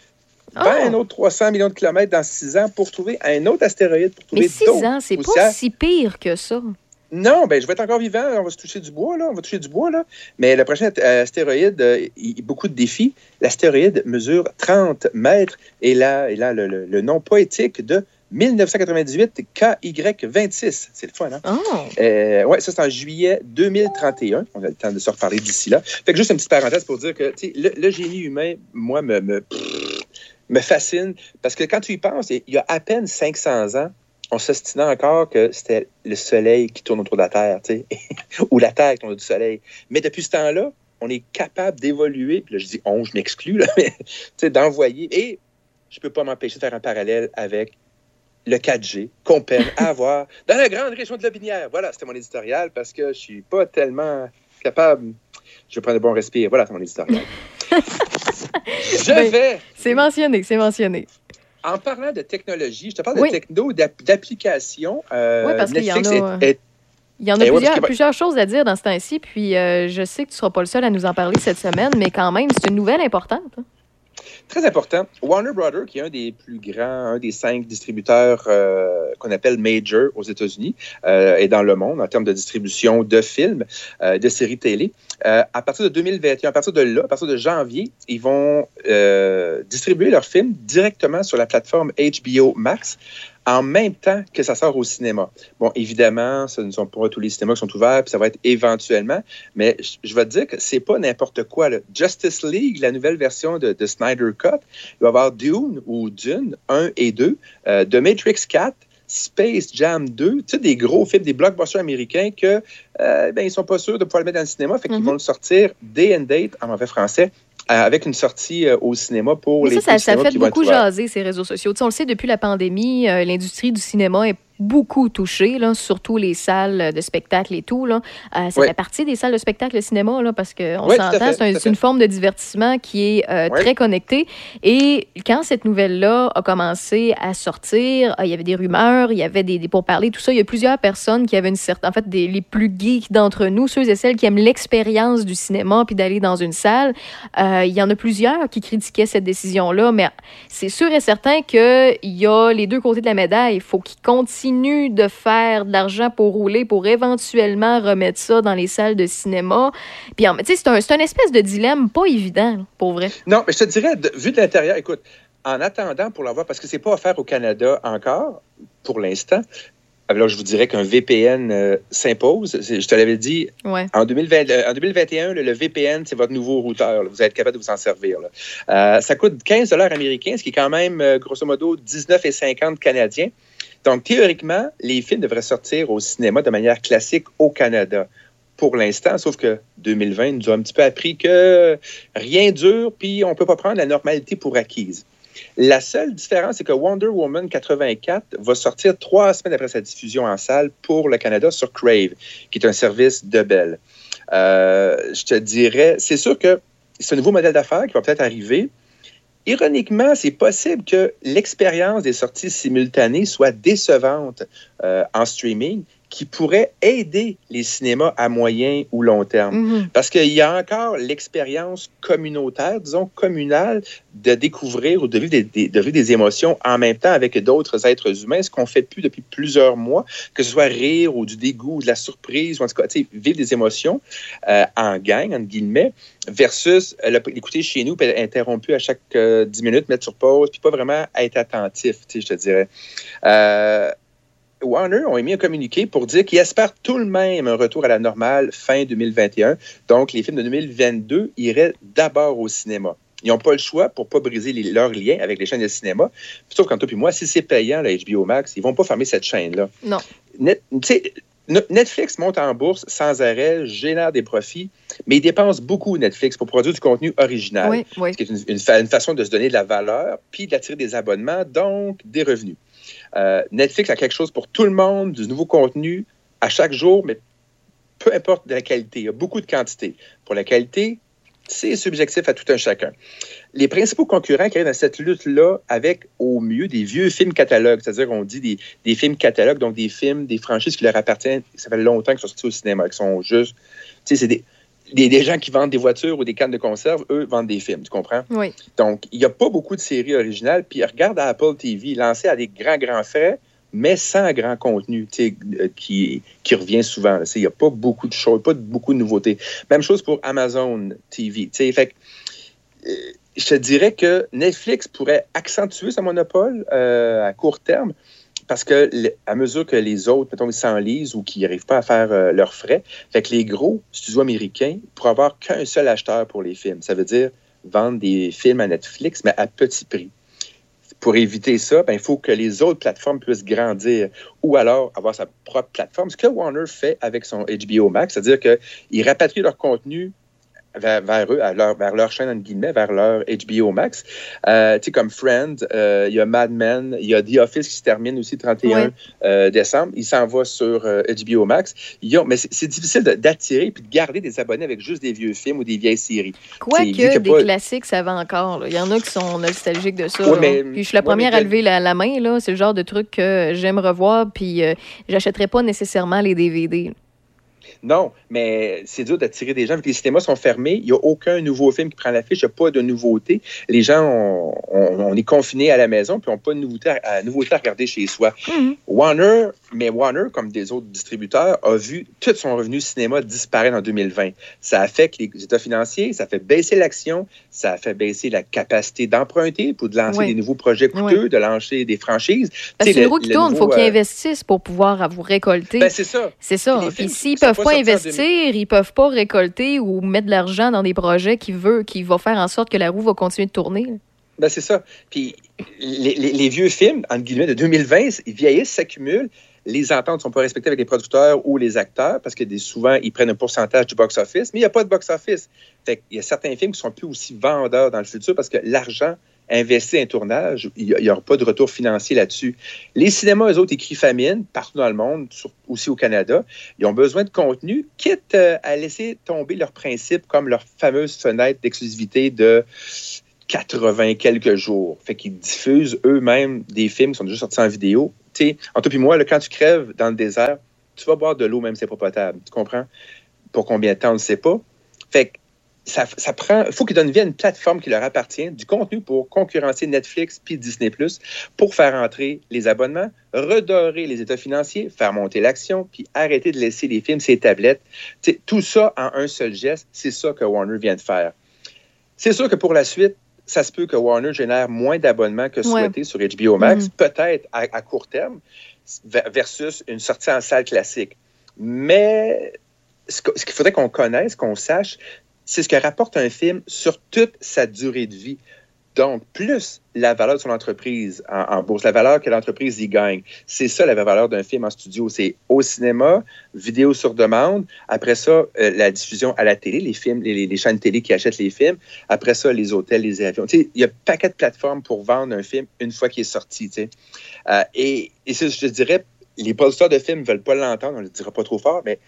ben un autre 300 millions de kilomètres dans 6 ans pour trouver un autre astéroïde. Pour trouver Mais six d'autres ans, c'est pas si pire que ça. Non, ben je vais être encore vivant. On va se toucher du bois, là. On va toucher du bois, là. Mais le prochain euh, astéroïde, euh, il y a beaucoup de défis. L'astéroïde mesure 30 mètres et là, et là le, le- le nom poétique de 1998 KY26. C'est le fun, hein? Euh, ouais, ça, c'est en juillet 2031. On a le temps de se reparler d'ici là. Fait que juste une petite parenthèse pour dire que tu sais, le, le génie humain, moi, me, me, me fascine parce que quand tu y penses, il y a à peine 500 ans, on s'ostinait encore que c'était le soleil qui tourne autour de la Terre, tu sais, ou la Terre qui tourne autour du soleil. Mais depuis ce temps-là, on est capable d'évoluer. Puis là, je dis on, je m'exclus, là, mais tu sais, d'envoyer. Et je peux pas m'empêcher de faire un parallèle avec le 4G qu'on peine à avoir dans la grande région de la Binière. Voilà, c'était mon éditorial parce que je suis pas tellement capable. Je vais prendre un bon respire. Voilà, c'est mon éditorial. je Ben, vais. C'est mentionné, c'est mentionné. En parlant de technologie, je te parle Oui. de techno, d'app- d'applications. Euh, Oui, parce qu'il y en a, est- est- Il y en a Eh plusieurs, que- plusieurs choses à dire dans ce temps-ci, puis euh, je sais que tu ne seras pas le seul à nous en parler cette semaine, mais quand même, c'est une nouvelle importante. hein. Très important. Warner Brothers, qui est un des plus grands, un des cinq distributeurs euh, qu'on appelle major aux États-Unis euh, et dans le monde en termes de distribution de films, euh, de séries télé. À partir de 2021, à partir de là, à partir de janvier, ils vont distribuer leurs films directement sur la plateforme HBO Max en même temps que ça sort au cinéma. Bon, évidemment, ce ne sont pas tous les cinémas qui sont ouverts, puis ça va être éventuellement, mais je- vais te dire que c'est pas n'importe quoi. là. Justice League, la nouvelle version de, de Snyder Cut, il va y avoir Dune ou Dune 1 et 2, euh, The Matrix 4, Space Jam 2, tu sais, des gros films, des blockbusters américains que, euh, ben, ils sont pas sûrs de pouvoir le mettre dans le cinéma, fait qu'ils vont le sortir day and date, en mauvais français, avec une sortie euh, au cinéma pour Mais les ça, ça, ça fait beaucoup jaser ces réseaux sociaux. On le sait, depuis la pandémie, euh, l'industrie du cinéma est beaucoup touchée, là, surtout les salles de spectacle et tout. Là. Euh, ça fait partie des salles de spectacle, le cinéma, là, parce qu'on à s'entend, c'est un- une forme de divertissement qui est euh, très connectée. Et quand cette nouvelle-là a commencé à sortir, euh, il y avait des rumeurs, il y avait des, des pourparlers, tout ça. Il y a plusieurs personnes qui avaient une certaine... En fait, des, les plus geeks d'entre nous, ceux et celles qui aiment l'expérience du cinéma puis d'aller dans une salle, euh, il y en a plusieurs qui critiquaient cette décision-là, mais c'est sûr et certain qu'il y a les deux côtés de la médaille. Il faut qu'ils continuent de faire de l'argent pour rouler, pour éventuellement remettre ça dans les salles de cinéma. Puis, en- tu sais, c'est un, c'est un espèce de dilemme pas évident, là, pour vrai. Non, mais je te dirais, de- vu de l'intérieur, écoute, en attendant pour l'avoir, parce que c'est pas offert au Canada encore, pour l'instant, alors je vous dirais qu'un VPN euh, s'impose. Je te l'avais dit, Ouais. en, 2020, euh, en 2021, le, le VPN, c'est votre nouveau routeur. là. Vous êtes capable de vous en servir. là. Euh, ça coûte 15 américains, ce qui est quand même, grosso modo, 19,50 canadiens. Donc, théoriquement, les films devraient sortir au cinéma de manière classique au Canada pour l'instant, sauf que 2020 nous a un petit peu appris que rien dure, puis on ne peut pas prendre la normalité pour acquise. La seule différence, c'est que Wonder Woman 84 va sortir trois semaines après sa diffusion en salle pour le Canada sur Crave, qui est un service de Bell. Euh, je te dirais, c'est sûr que un nouveau modèle d'affaires qui va peut-être arriver. Ironiquement, c'est possible que l'expérience des sorties simultanées soit décevante euh, en streaming, qui pourrait aider les cinémas à moyen ou long terme. Mhm. Parce qu'il y a encore l'expérience communautaire, disons communale, de découvrir ou de vivre des, des- de vivre des émotions en même temps avec d'autres êtres humains, ce qu'on fait plus depuis plusieurs mois, que ce soit rire ou du dégoût, ou de la surprise, ou en tout cas, vivre des émotions euh, en gang, entre guillemets, versus euh, l'écouter chez nous, puis être interrompu à chaque euh, 10 minutes, mettre sur pause, puis pas vraiment être attentif, tu sais, je te dirais. Warner ont émis un communiqué pour dire qu'ils espèrent tout de même un retour à la normale fin 2021. Donc, les films de 2022 iraient d'abord au cinéma. Ils n'ont pas le choix pour ne pas briser les- leurs liens avec les chaînes de cinéma. Sauf qu'en toi puis moi, si c'est payant, la HBO Max, ils ne vont pas fermer cette chaîne-là. Non. Net- Netflix monte en bourse sans arrêt, génère des profits, mais ils dépensent beaucoup Netflix pour produire du contenu original. Oui, oui. Ce qui est une, une fa- une façon de se donner de la valeur, puis d'attirer des abonnements, donc des revenus. Euh, Netflix a quelque chose pour tout le monde, du nouveau contenu à chaque jour, mais peu importe de la qualité. Il y a beaucoup de quantité. Pour la qualité, c'est subjectif à tout un chacun. Les principaux concurrents qui arrivent dans cette lutte-là avec, au mieux, des vieux films catalogues, c'est-à-dire on dit des, des films catalogues, donc des films, des franchises qui leur appartiennent, ça fait longtemps qu'ils sont sortis au cinéma, qui sont juste... Tu sais, c'est des... des, gens qui vendent des voitures ou des cannes de conserve, eux, vendent des films, tu comprends? Oui. Donc, il n'y a pas beaucoup de séries originales. Puis regarde Apple TV, lancé à des grands, grands frais, mais sans grand contenu tu sais, euh, qui, qui revient souvent. Il n'y a pas beaucoup de choses, pas de- beaucoup de nouveautés. Même chose pour Amazon TV. tu sais. Fait que, euh, je te dirais que Netflix pourrait accentuer son monopole euh, à court terme parce que à mesure que les autres, mettons, ils s'enlisent ou qu'ils n'arrivent pas à faire euh, leurs frais, les gros studios américains pourraient avoir qu'un seul acheteur pour les films. Ça veut dire vendre des films à Netflix, mais à petit prix. Pour éviter ça, ben, il faut que les autres plateformes puissent grandir ou alors avoir sa propre plateforme. Ce que Warner fait avec son HBO Max, c'est-à-dire qu'ils rapatrient leur contenu vers, vers eux, à leur, vers leur chaîne, entre guillemets, vers leur HBO Max. Euh, tu sais, comme Friends, euh, il y a Mad Men, il y a The Office qui se termine aussi le 31 Ouais. euh, décembre. Il s'en va sur euh, HBO Max. Ils ont- mais c'est difficile d'attirer puis de garder des abonnés avec juste des vieux films ou des vieilles séries. Quoique a des pas- classiques, ça va encore. Il y en a qui sont nostalgiques de ça. Mais- puis je suis la première mais à lever la, la main. C'est le genre de truc que j'aime revoir. Puis euh, j'achèterais pas nécessairement les DVD. Non, mais c'est dur d'attirer des gens. Vu que les cinémas sont fermés, il n'y a aucun nouveau film qui prend l'affiche, il n'y a pas de nouveauté. Les gens, on, on- on est confinés à la maison, puis n'ont pas de nouveauté à, à- nouveauté à regarder chez soi. Warner, mais Warner, comme des autres distributeurs, a vu tout son revenu cinéma disparaître en 2020. Ça affecte les états financiers, ça fait baisser l'action, ça a fait baisser la capacité d'emprunter pour de lancer Ouais. des nouveaux projets coûteux, Ouais. de lancer des franchises. C'est le- roue qui le tourne, il faut qu'ils euh, investissent pour pouvoir à vous récolter. Ben, c'est ça. C'est ça. Puis s'ils sont peuvent pas pas investir, ils peuvent pas récolter ou mettre de l'argent dans des projets qui veut, qui va faire en sorte que la roue va continuer de tourner. Ben, c'est ça. Puis les, les- les vieux films, entre guillemets, de 2020, ils vieillissent, s'accumulent. Les ententes ne sont pas respectées avec les producteurs ou les acteurs parce que des, souvent, ils prennent un pourcentage du box-office, mais il n'y a pas de box-office. Fait il y a certains films qui sont plus aussi vendeurs dans le futur parce que l'argent investi un tournage, il n'y aura pas de retour financier là-dessus. Les cinémas, eux autres, écrits famine, partout dans le monde, aussi au Canada, ils ont besoin de contenu, quitte euh, à laisser tomber leurs principes comme leur fameuse fenêtre d'exclusivité de 80 quelques jours. Fait qu'ils diffusent eux-mêmes des films qui sont déjà sortis en vidéo. Tu sais, en toi puis moi, quand tu crèves dans le désert, tu vas boire de l'eau même si c'est pas potable. Tu comprends? Pour combien de temps, on ne sait pas. Fait que ça, ça prend. Il faut qu'ils donnent vie à une plateforme qui leur appartient, du contenu pour concurrencer Netflix puis Disney pour faire entrer les abonnements, redorer les états financiers, faire monter l'action, puis arrêter de laisser les films ces tablettes. Tout ça en un seul geste, c'est ça que Warner vient de faire. C'est sûr que pour la suite, ça se peut que Warner génère moins d'abonnements que Ouais. souhaité sur HBO Max, Mhm. peut-être à, à court terme, ver- versus une sortie en salle classique. Mais ce qu'il faudrait qu'on connaisse, qu'on sache, c'est ce que rapporte un film sur toute sa durée de vie. Donc, plus la valeur de son entreprise en, bourse, la valeur que l'entreprise y gagne. C'est ça la valeur d'un film en studio. C'est au cinéma, vidéo sur demande. Après ça, euh, la diffusion à la télé, les films, les, chaînes télé qui achètent les films. Après ça, les hôtels, les avions. Il y a un paquet de plateformes pour vendre un film une fois qu'il est sorti. Euh, et, et je dirais, les producteurs de films ne veulent pas l'entendre, on ne le dira pas trop fort, mais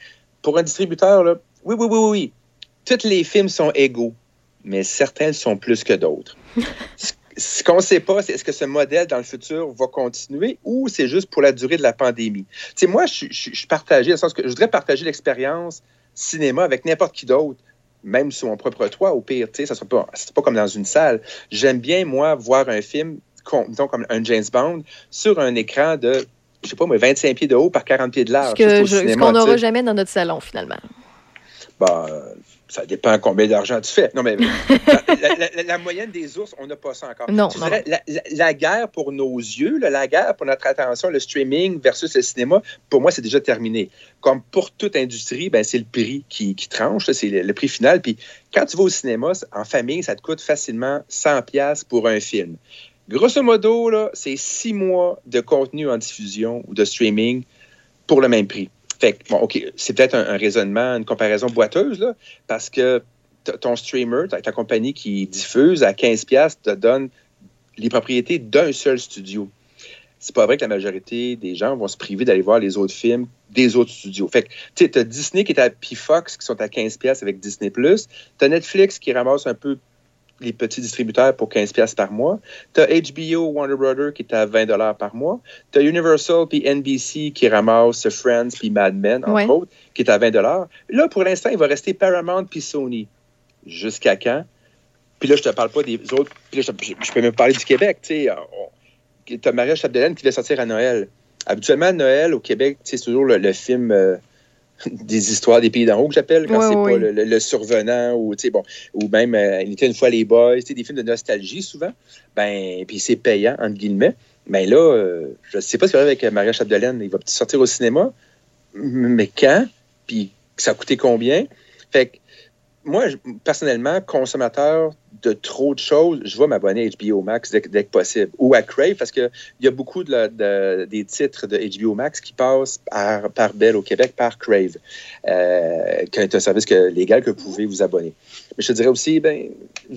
pour un distributeur, oui, oui, oui, oui. Tous les films sont égaux, mais certains sont plus que d'autres. Ce- qu'on ne sait pas, c'est est-ce que ce modèle dans le futur va continuer ou c'est juste pour la durée de la pandémie. Tu sais, moi, je, suis partagé, dans le sens que je voudrais partager l'expérience cinéma avec n'importe qui d'autre, même sur mon propre toit, au pire. Tu sais, ça ne pas, pas comme dans une salle. J'aime bien, moi, voir un film, disons, comme un James Bond, sur un écran de, je sais pas, moi, 25 pieds de haut par 40 pieds de large. ce qu'on n'aura jamais dans notre salon, finalement. Bah, euh, ça dépend combien d'argent tu fais. Non, mais la, la- la- la moyenne des ours, on n'a pas ça encore. Non, Je non, dirais, La, guerre pour nos yeux, là, la guerre pour notre attention, le streaming versus le cinéma, pour moi, c'est déjà terminé. Comme pour toute industrie, ben, c'est le prix qui, qui tranche, c'est le, le prix final. Puis quand tu vas au cinéma, en famille, ça te coûte facilement 100$ piastres pour un film. Grosso modo, c'est six mois de contenu en diffusion ou de streaming pour le même prix. Fait bon, OK, c'est peut-être un, raisonnement, une comparaison boiteuse, parce que ton streamer, ta, compagnie qui diffuse à 15$ piastres, te donne les propriétés d'un seul studio. C'est pas vrai que la majorité des gens vont se priver d'aller voir les autres films des autres studios. Fait que, tu sais, Disney qui est à puis Fox qui sont à 15$ piastres avec Disney+. T'as Netflix qui ramasse un peu les petits distributeurs pour 15$ piastres par mois. Tu as HBO Warner Brother qui est à 20$ par mois. Tu as Universal puis NBC qui ramasse Friends puis Mad Men, entre Ouais. autres, qui est à 20$. Là, pour l'instant, il va rester Paramount puis Sony. Jusqu'à quand? Puis là, je te parle pas des autres. Puis là, je, peux même parler du Québec. Tu as Maria Chapdelaine qui va sortir à Noël. Habituellement, à Noël, au Québec, c'est toujours le, le film euh, des histoires des pays d'en haut que j'appelle, quand Ouais, c'est pas le, le- le survenant ou, tu sais, bon, ou même euh, Il était une fois les boys, des films de nostalgie souvent. Ben, puis c'est payant, entre guillemets. Mais là, euh, je sais pas ce qu'il aura avec euh, Maria Chapdelaine. Il va peut-être sortir au cinéma, mais quand? Puis ça a coûté combien? Fait que moi, personnellement, consommateur de trop de choses, je vais m'abonner à HBO Max dès, que- possible. Ou à Crave, parce qu'il y a beaucoup des titres de HBO Max qui passent par, par Bell au Québec, par Crave, euh, qui est un service légal que vous pouvez vous abonner. Mais je te dirais aussi, ben,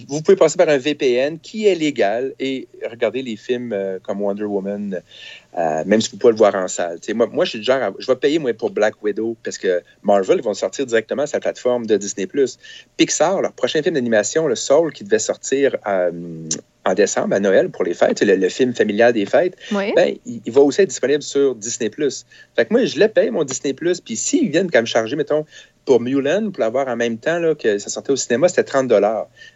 vous pouvez passer par un VPN qui est légal et regarder les films euh, comme Wonder Woman, euh, même si vous ne pouvez pas le voir en salle. Moi, moi, je suis du genre, à- je vais payer moi, pour Black Widow parce que Marvel ils vont sortir directement sur la plateforme de Disney+. Pixar, leur prochain film d'animation, le Soul, qui devait sortir euh, en décembre, à Noël, pour les fêtes, le, le film familial des fêtes, ben, il, il va aussi être disponible sur Disney+. Fait que moi, je le paye, mon Disney+, puis s'ils viennent quand me charger, mettons, pour Mulan, pour l'avoir en même temps là, que ça sortait au cinéma, c'était 30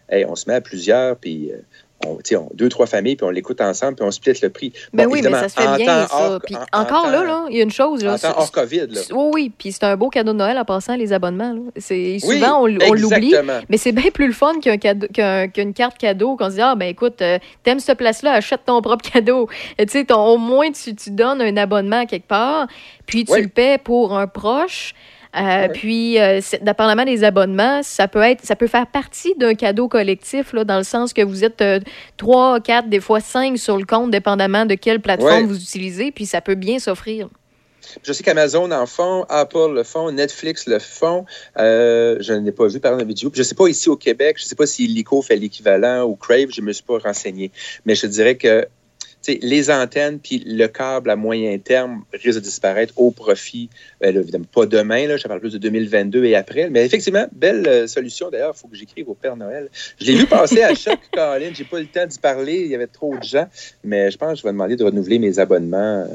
hey, On se met à plusieurs, puis... euh, on, on- deux, trois familles, puis on l'écoute ensemble, puis on split le prix. Ben Bon, oui, mais ça se fait en bien, temps ça. hors- Puis en- en encore temps- là, il y a une chose. Là, en temps hors COVID, là. Oui, oui, puis c'est un beau cadeau de Noël en passant les abonnements. C'est souvent on, l'oublie, mais c'est bien plus le fun qu'un cadeau- qu'un- qu'une carte cadeau qu'on se dit ah ben écoute, euh, t'aimes cette place-là, achète ton propre cadeau. Tu sais, au moins tu, tu donnes un abonnement quelque part, puis tu Oui. le paies pour un proche. Euh, Puis, euh, dépendamment des abonnements, ça peut être, ça peut faire partie d'un cadeau collectif, là, dans le sens que vous êtes euh, trois, quatre, des fois cinq sur le compte, dépendamment de quelle plateforme vous utilisez, puis ça peut bien s'offrir. Je sais qu'Amazon en font, Apple le font, Netflix le font. Euh, je n'ai pas vu par la vidéo. Je ne sais pas ici au Québec, je ne sais pas si Lico fait l'équivalent ou Crave, je ne me suis pas renseigné. Mais je dirais que les antennes puis le câble à moyen terme risquent de disparaître au profit, euh, évidemment, pas demain, là, je parle plus de 2022 et après. Mais effectivement, belle euh, solution. D'ailleurs, il faut que j'écrive au Père Noël. Je l'ai vu passer à Choc, Colin. J'ai pas eu le temps d'y parler, il y avait trop de gens. Mais je pense que je vais demander de renouveler mes abonnements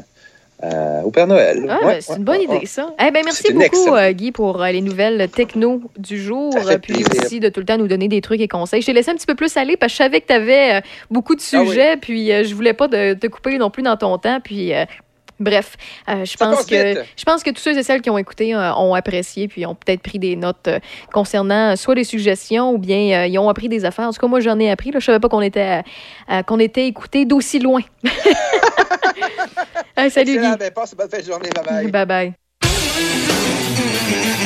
euh, au Père Noël. Ah, Ouais, ben, c'est ouais, une bonne ouais, idée, ouais. ça. Eh ben, merci beaucoup, euh, Guy, pour euh, les nouvelles techno du jour. Ça fait Puis plaisir. aussi de tout le temps nous donner des trucs et conseils. Je t'ai laissé un petit peu plus aller parce que je savais que tu avais beaucoup de Ah oui. sujets. Puis euh, je voulais pas de- te couper non plus dans ton temps. Puis. Bref, euh, je pense que je pense que tous ceux et celles qui ont écouté euh, ont apprécié puis ont peut-être pris des notes euh, concernant soit des suggestions ou bien ils ont appris des affaires. En tout cas, moi j'en ai appris. Là, je savais pas qu'on était qu'on était écouté d'aussi loin. Hey, salut. Guy. Ben, passe bonne fin de journée. Bye bye. Bye bye.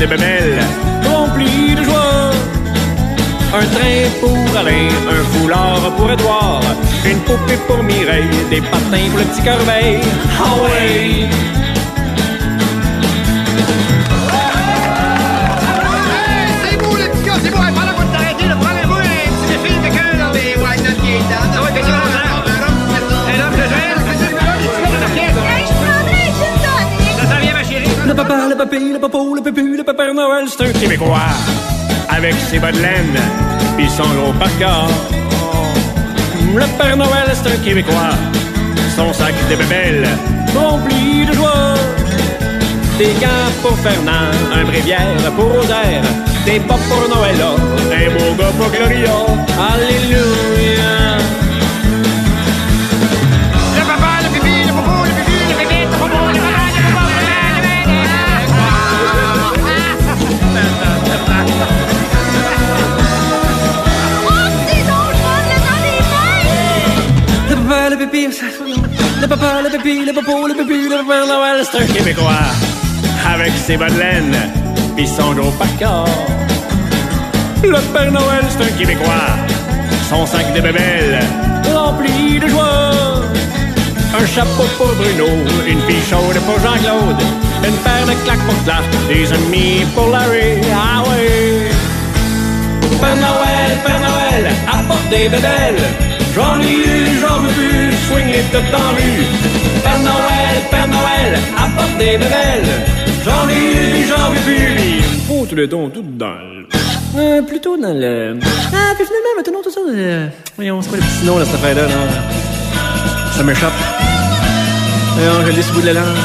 De bébelles, rempli de joie. Un train pour Alain, un foulard pour Édouard, une poupée pour Mireille, des patins pour le petit corbeil. Ah ouais! Le papa, le papi, le papa, le papi, le papa Noël, c'est un Québécois. Avec ses bas de laine, pis son gros parka. Le Père Noël, c'est un Québécois. Son sac de bébelles, rempli de joie. Des gants pour Fernand, un bréviaire pour Rosaire. Des pop pour Noëlla, un beau gars pour Gloria. Alléluia. Le papa, le pipi, le popo, le pipi, le papa Noël, c'est un Québécois. Avec ses bas de laine, pis son gros. Le Père Noël, c'est un Québécois. Son sac de bébelles, rempli de joie. Un chapeau pour Bruno, une fille chaude pour Jean-Claude. Une paire de claques pour Clark, des amis pour Larry. Ah ouais! Père Noël, Père Noël, apporte des bébelles. J'en ai eu, j'en veux plus, swing les toutes en rue. Père Noël, Père Noël, apporte des bébelles. J'en ai eu, j'en veux plus. Oh, tout le don, tout dans le... Euh, plutôt dans le... Ah, puis finalement, maintenant, tout ça... euh, Voyons, c'est quoi le petit nom, là, cette affaire-là, là? Ça m'échappe. Voyons, je l'ai sous le bout de la langue.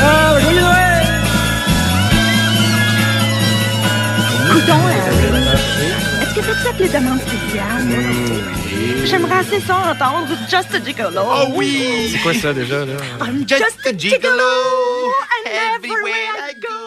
Ah, joyeux Noël! Coudon, est-ce que tu acceptes les demandes spéciales? J'aimerais assez ça entendre Just a Gigolo. Oh oui! C'est quoi ça, déjà, là? I'm just a gigolo and everywhere I go.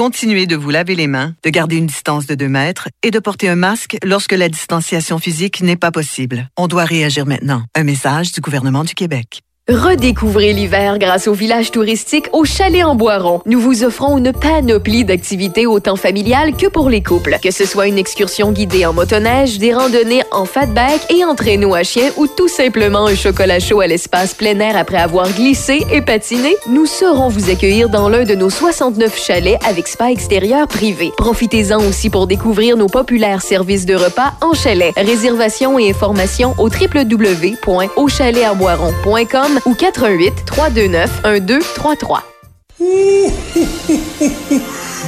Continuez de vous laver les mains, de garder une distance de 2 mètres et de porter un masque lorsque la distanciation physique n'est pas possible. On doit réagir maintenant. Un message du gouvernement du Québec. Redécouvrez l'hiver grâce au village touristique au Chalet en Boiron. Nous vous offrons une panoplie d'activités autant familiales que pour les couples. Que ce soit une excursion guidée en motoneige, des randonnées en fatback et en traîneau à chien ou tout simplement un chocolat chaud à l'espace plein air après avoir glissé et patiné, nous saurons vous accueillir dans l'un de nos 69 chalets avec spa extérieur privé. Profitez-en aussi pour découvrir nos populaires services de repas en chalet. Réservation et informations au www.auchaletarboiron.com ou 88 329 1233.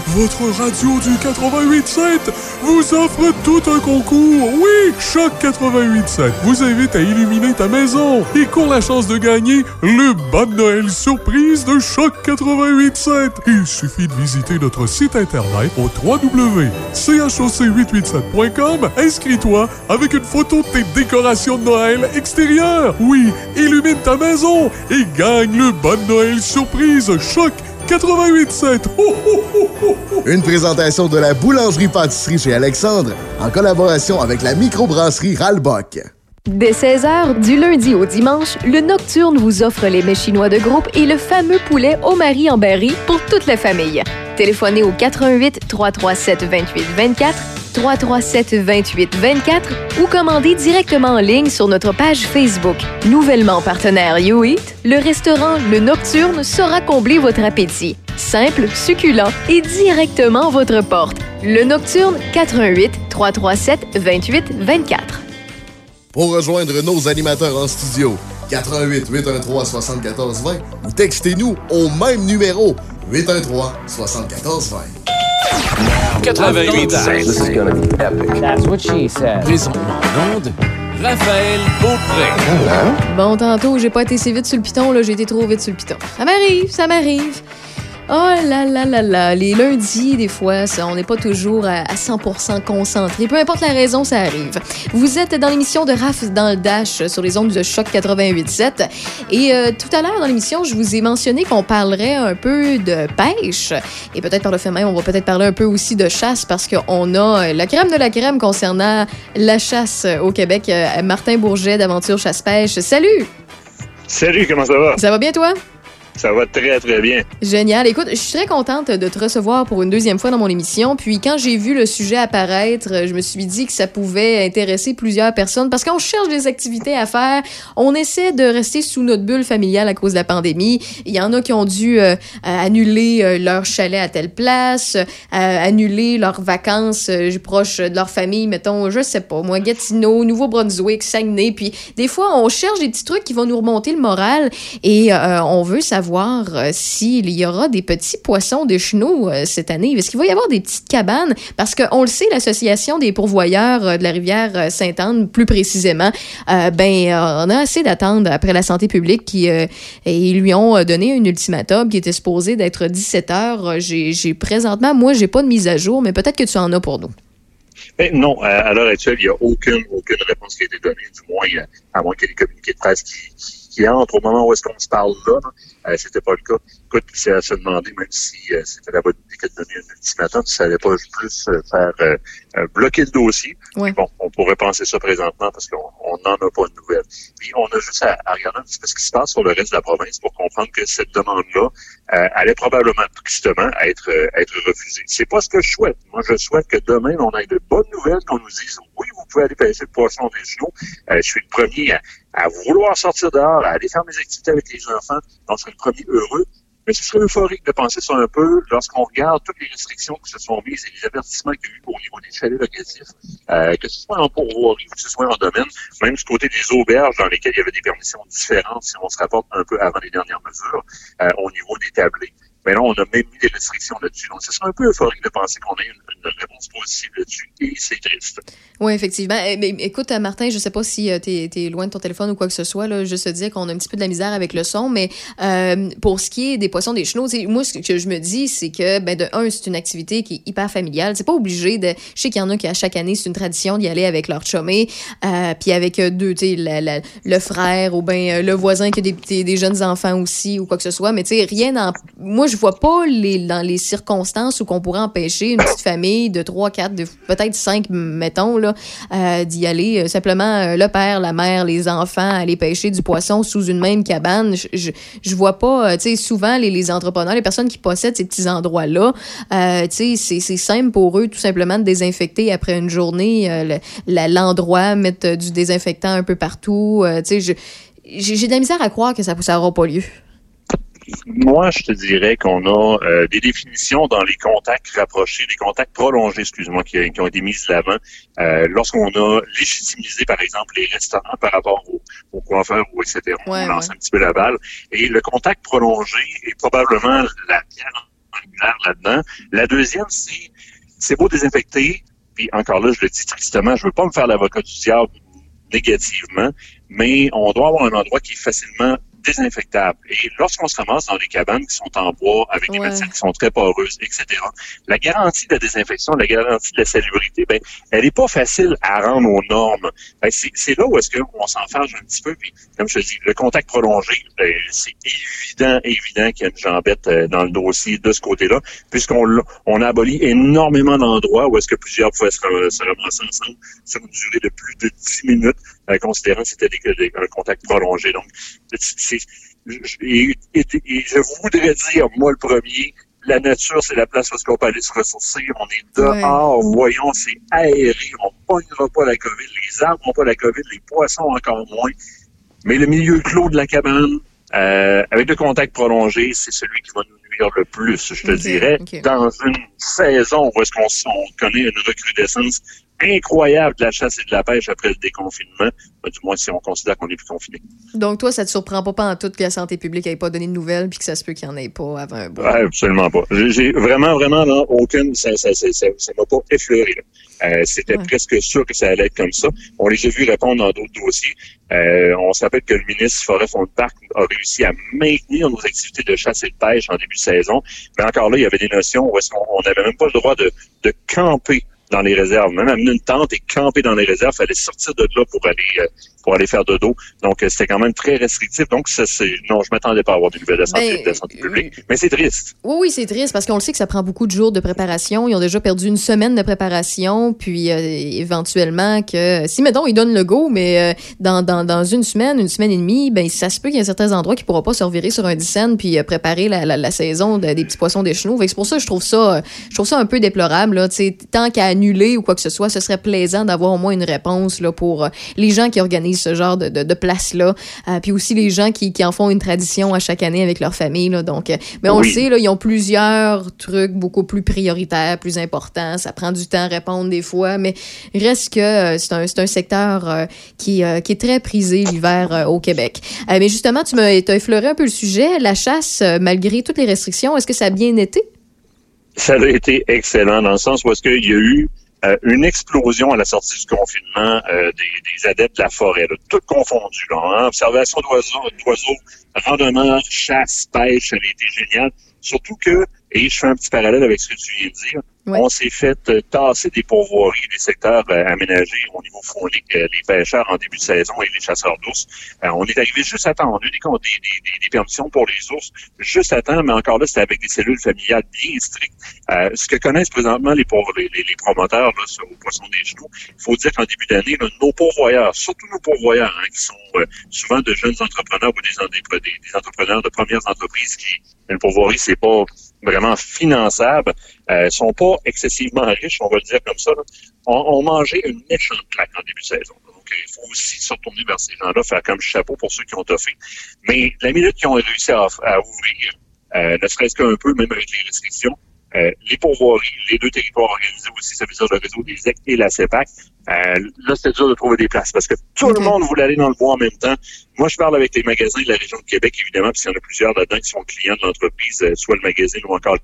Votre radio du 88.7 vous offre tout un concours. Oui, Choc 88.7 vous invite à illuminer ta maison et court la chance de gagner le bas de Noël surprise de Choc 88.7. Il suffit de visiter notre site internet au www.choc887.com. Inscris-toi avec une photo de tes décorations de Noël extérieures. Oui, illumine ta maison et gagne le bas de Noël surprise Choc 88.7. Une présentation de la boulangerie-pâtisserie chez Alexandre en collaboration avec la microbrasserie Ralbock. Dès 16h, du lundi au dimanche, le Nocturne vous offre les mets chinois de groupe et le fameux poulet au mari en berry pour toute la famille. Téléphonez au 88 337 28 24 337 28 24 ou commandez directement en ligne sur notre page Facebook. Nouvellement partenaire YouEat, le restaurant Le Nocturne saura combler votre appétit. Simple, succulent et directement à votre porte. Le Nocturne 88 337 28 24. Pour rejoindre nos animateurs en studio, 88 813 74 20 ou textez-nous au même numéro 813 74 20. 88 This is gonna be epic. That's what she said. Présentement en onde, Raphaël Beaupré. Bon, tantôt, j'ai pas été si vite sur le piton, là, j'ai été trop vite sur le piton. Ça m'arrive, ça m'arrive. Oh là là là là, les lundis, des fois, ça, on n'est pas toujours à, à 100% concentré. Peu importe la raison, ça arrive. Vous êtes dans l'émission de Raph dans le Dash sur les ondes de Choc 88.7. Et euh, tout à l'heure dans l'émission, je vous ai mentionné qu'on parlerait un peu de pêche. Et peut-être par le fait même, on va peut-être parler un peu aussi de chasse parce qu'on a euh, la crème de la crème concernant la chasse euh, au Québec. Euh, Martin Bourget d'Aventure Chasse-Pêche. Salut! Salut, comment ça va? Ça va bien, toi? Ça va très, très bien. Génial. Écoute, je suis très contente de te recevoir pour une deuxième fois dans mon émission. Puis quand j'ai vu le sujet apparaître, je me suis dit que ça pouvait intéresser plusieurs personnes parce qu'on cherche des activités à faire. On essaie de rester sous notre bulle familiale à cause de la pandémie. Il y en a qui ont dû euh, annuler euh, leur chalet à telle place, euh, annuler leurs vacances euh, proches de leur famille, mettons, je sais pas, moi, Gatineau, Nouveau-Brunswick, Saguenay. Puis des fois, on cherche des petits trucs qui vont nous remonter le moral et on veut savoir euh, s'il y aura des petits poissons de chenaux euh, cette année. Est-ce qu'il va y avoir des petites cabanes? Parce qu'on le sait, l'Association des pourvoyeurs euh, de la rivière Sainte-Anne, plus précisément, euh, ben, on a assez d'attendre après la santé publique qui lui ont donné un ultimatum qui était supposé d'être 17 heures. J'ai présentement, moi, j'ai pas de mise à jour, mais peut-être que tu en as pour nous. Ben, non, à, l'heure actuelle, il n'y a aucune, aucune réponse qui a été donnée, du moins, à moins qu'il y ait des communiqués de presse qui, qui entrent au moment où est-ce qu'on se parle là. là. Euh, c'était pas le cas. Écoute, c'est à se demander, même si euh, c'était la bonne idée que de donner un ultimatum, si ça allait pas plus euh, faire euh, euh, bloquer le dossier. Ouais. Bon, on pourrait penser ça présentement parce qu'on on n'en a pas de nouvelles. Puis on a juste à, à regarder un petit peu ce qui se passe sur le reste de la province pour comprendre que cette demande-là euh, allait probablement justement être euh, être refusée. C'est pas ce que je souhaite. Moi, je souhaite que demain on ait de bonnes nouvelles, qu'on nous dise oui, vous pouvez aller pêcher le poisson des genoux. Euh, je suis le premier à, à vouloir sortir dehors, à aller faire mes activités avec les enfants. Donc, je serai le premier heureux. Mais ce serait euphorique de penser ça un peu lorsqu'on regarde toutes les restrictions qui se sont mises et les avertissements qu'il y a eu au niveau des chalets locatifs, euh, que ce soit en pourvoirie ou que ce soit en domaine, même du côté des auberges dans lesquelles il y avait des permissions différentes si on se rapporte un peu avant les dernières mesures euh, au niveau des tablés. Mais là, on a même mis des restrictions là-dessus. Donc, ce serait un peu euphorique de penser qu'on ait une, réponse positive là-dessus. Et c'est triste. Oui, effectivement. Eh, Mais écoute, euh, Martin, je sais pas si euh, t'es es loin de ton téléphone ou quoi que ce soit. Là, juste te dire qu'on a un petit peu de la misère avec le son, mais euh, pour ce qui est des poissons des chenaux, tu moi, ce que je me dis, c'est que, ben, de un, c'est une activité qui est hyper familiale. C'est pas obligé de. Je sais qu'il y en a qui, à chaque année, c'est une tradition d'y aller avec leur chumé, puis avec deux, tu sais, le frère ou ben le voisin qui a des, des, jeunes enfants aussi ou quoi que ce soit. Mais tu sais, rien dans. Moi, je vois pas les, dans les circonstances où qu'on pourrait empêcher une petite famille de trois, quatre, de- peut-être cinq, mettons, là, euh, d'y aller. Euh, simplement, euh, le père, la mère, les enfants, aller pêcher du poisson sous une même cabane. Je, je, je vois pas, tu sais, souvent, les, les entrepreneurs, les personnes qui possèdent ces petits endroits-là, tu sais, c'est- simple pour eux, tout simplement, de désinfecter après une journée l'endroit, mettre du désinfectant un peu partout. tu sais, j'ai de la misère à croire que ça n'aura pas lieu. Moi, je te dirais qu'on a euh, des définitions dans les contacts rapprochés, les contacts prolongés, excuse-moi, qui, qui ont été mises de l'avant. Euh, Lorsqu'on a légitimisé, par exemple, les restaurants par rapport aux, aux coiffeurs ou etc., on Ouais, lance ouais. un petit peu la balle. Et le contact prolongé est probablement la pierre angulaire là-dedans. La deuxième, c'est c'est beau désinfecter, puis encore là, je le dis tristement, je veux pas me faire l'avocat du diable négativement, mais on doit avoir un endroit qui est facilement désinfectable. Et lorsqu'on se ramasse dans des cabanes qui sont en bois, avec des matières qui sont très poreuses, etc., la garantie de la désinfection, la garantie de la salubrité, ben, elle est pas facile à rendre aux normes. Ben, c'est là où est-ce qu'on s'enfarge un petit peu. Puis, comme je te dis, le contact prolongé, ben, c'est évident, évident qu'il y a une jambette euh, dans le dossier de ce côté-là, puisqu'on l'a- on a aboli énormément d'endroits où est-ce que plusieurs pouvaient se, se ramasser ensemble sur une durée de plus de 10 minutes. Considérant que c'était un contact prolongé. Donc, c'est- je- et, et- et je voudrais dire, moi le premier, la nature, c'est la place où est-ce qu'on peut aller se ressourcer. On est dehors, voyons, c'est aéré, on ne pognera pas la COVID. Les arbres n'ont pas la COVID, les poissons encore moins. Mais le milieu clos de la cabane, euh, avec le contact prolongé, c'est celui qui va nous nuire le plus, je te dirais. Dans une saison où est-ce qu'on on connaît une recrudescence incroyable de la chasse et de la pêche après le déconfinement, du moins si on considère qu'on est plus confiné. Donc, toi, ça te surprend pas, pas en tout que la santé publique n'ait pas donné de nouvelles puis que ça se peut qu'il n'y en ait pas avant un bout? Ouais, absolument pas. J'ai- vraiment, vraiment là, aucune. Ça, ça, ça, ça, ça m'a pas effleuré. Euh, C'était presque sûr que ça allait être comme ça. On les a vus répondre dans d'autres dossiers. Euh, on se rappelle que le ministre Forêt Fond de Parc a réussi à maintenir nos activités de chasse et de pêche en début de saison. Mais encore là, il y avait des notions où est-ce qu'on on n'avait même pas le droit de, de camper dans les réserves. Même amener une tente et camper dans les réserves, fallait sortir de là pour aller euh, pour aller faire dodo. Donc euh, c'était quand même très restrictif. Donc ça, c'est non, je m'attendais pas à avoir des nouvelles de santé, Ben, de la santé publique. Mais c'est triste. Oui, oui, c'est triste parce qu'on le sait que ça prend beaucoup de jours de préparation. Ils ont déjà perdu une semaine de préparation, puis euh, éventuellement que si mettons ils donnent le go, mais euh, dans, dans, dans une semaine, une semaine et demie, ben ça se peut qu'il y a certains endroits qui ne pourront pas se revirer sur un dixaine puis euh, préparer la, la, la saison de- des petits poissons des chenaux. C'est pour ça que je trouve ça, euh, je trouve ça un peu déplorable. Là. Tant qu'à annuler ou quoi que ce soit, ce serait plaisant d'avoir au moins une réponse là, pour euh, les gens qui organisent ce genre de, de, de place-là, euh, puis aussi les gens qui, qui en font une tradition à chaque année avec leur famille. Là. Donc, euh, mais on Oui. le sait, là, ils ont plusieurs trucs beaucoup plus prioritaires, plus importants. Ça prend du temps à répondre des fois, mais reste que euh, c'est un, un secteur euh, qui, qui est très prisé l'hiver au Québec. Mais justement, tu m'as as effleuré un peu le sujet. La chasse, malgré toutes les restrictions, est-ce que ça a bien été? ça a été excellent dans le sens où est-ce qu'il y a eu euh, une explosion à la sortie du confinement euh, des, des adeptes de la forêt, là, tout confondu. Là, hein. Observation d'oiseaux, randonneurs, chasse, pêche, ça a été génial. Surtout que, et je fais un petit parallèle avec ce que tu viens de dire, on s'est fait euh, tasser des pourvoiries, des secteurs euh, aménagés au niveau faunique, euh, les pêcheurs en début de saison et les chasseurs d'ours. Euh, on est arrivé juste à temps. On a eu des, des, des, permissions pour les ours juste à temps, mais encore là, c'était avec des cellules familiales bien strictes. Euh, ce que connaissent présentement les, les, les- promoteurs là, sur, au poisson des genoux, il faut dire qu'en début d'année, nos pourvoyeurs, surtout nos pourvoyeurs, hein, qui sont euh, souvent de jeunes entrepreneurs ou des, des- des entrepreneurs de premières entreprises qui, une pourvoirie, c'est pas vraiment finançable, euh, sont pas excessivement riches, on va le dire comme ça, ont, ont mangé une méchante claque en début de saison. Donc, il faut aussi se retourner vers ces gens-là, faire comme chapeau pour ceux qui ont toffé. Mais la minute qu'ils ont réussi à, à ouvrir, euh, ne serait-ce qu'un peu, même avec les restrictions, euh, les pourvoiries, les deux territoires organisés aussi, ça veut dire le réseau des EC et la CEPAC, euh, là, c'était dur de trouver des places parce que tout le monde voulait aller dans le bois en même temps. Moi, je parle avec les magasins de la région de Québec, évidemment, parce qu'il y en a plusieurs là-dedans qui sont clients de l'entreprise, euh, soit le magazine ou encore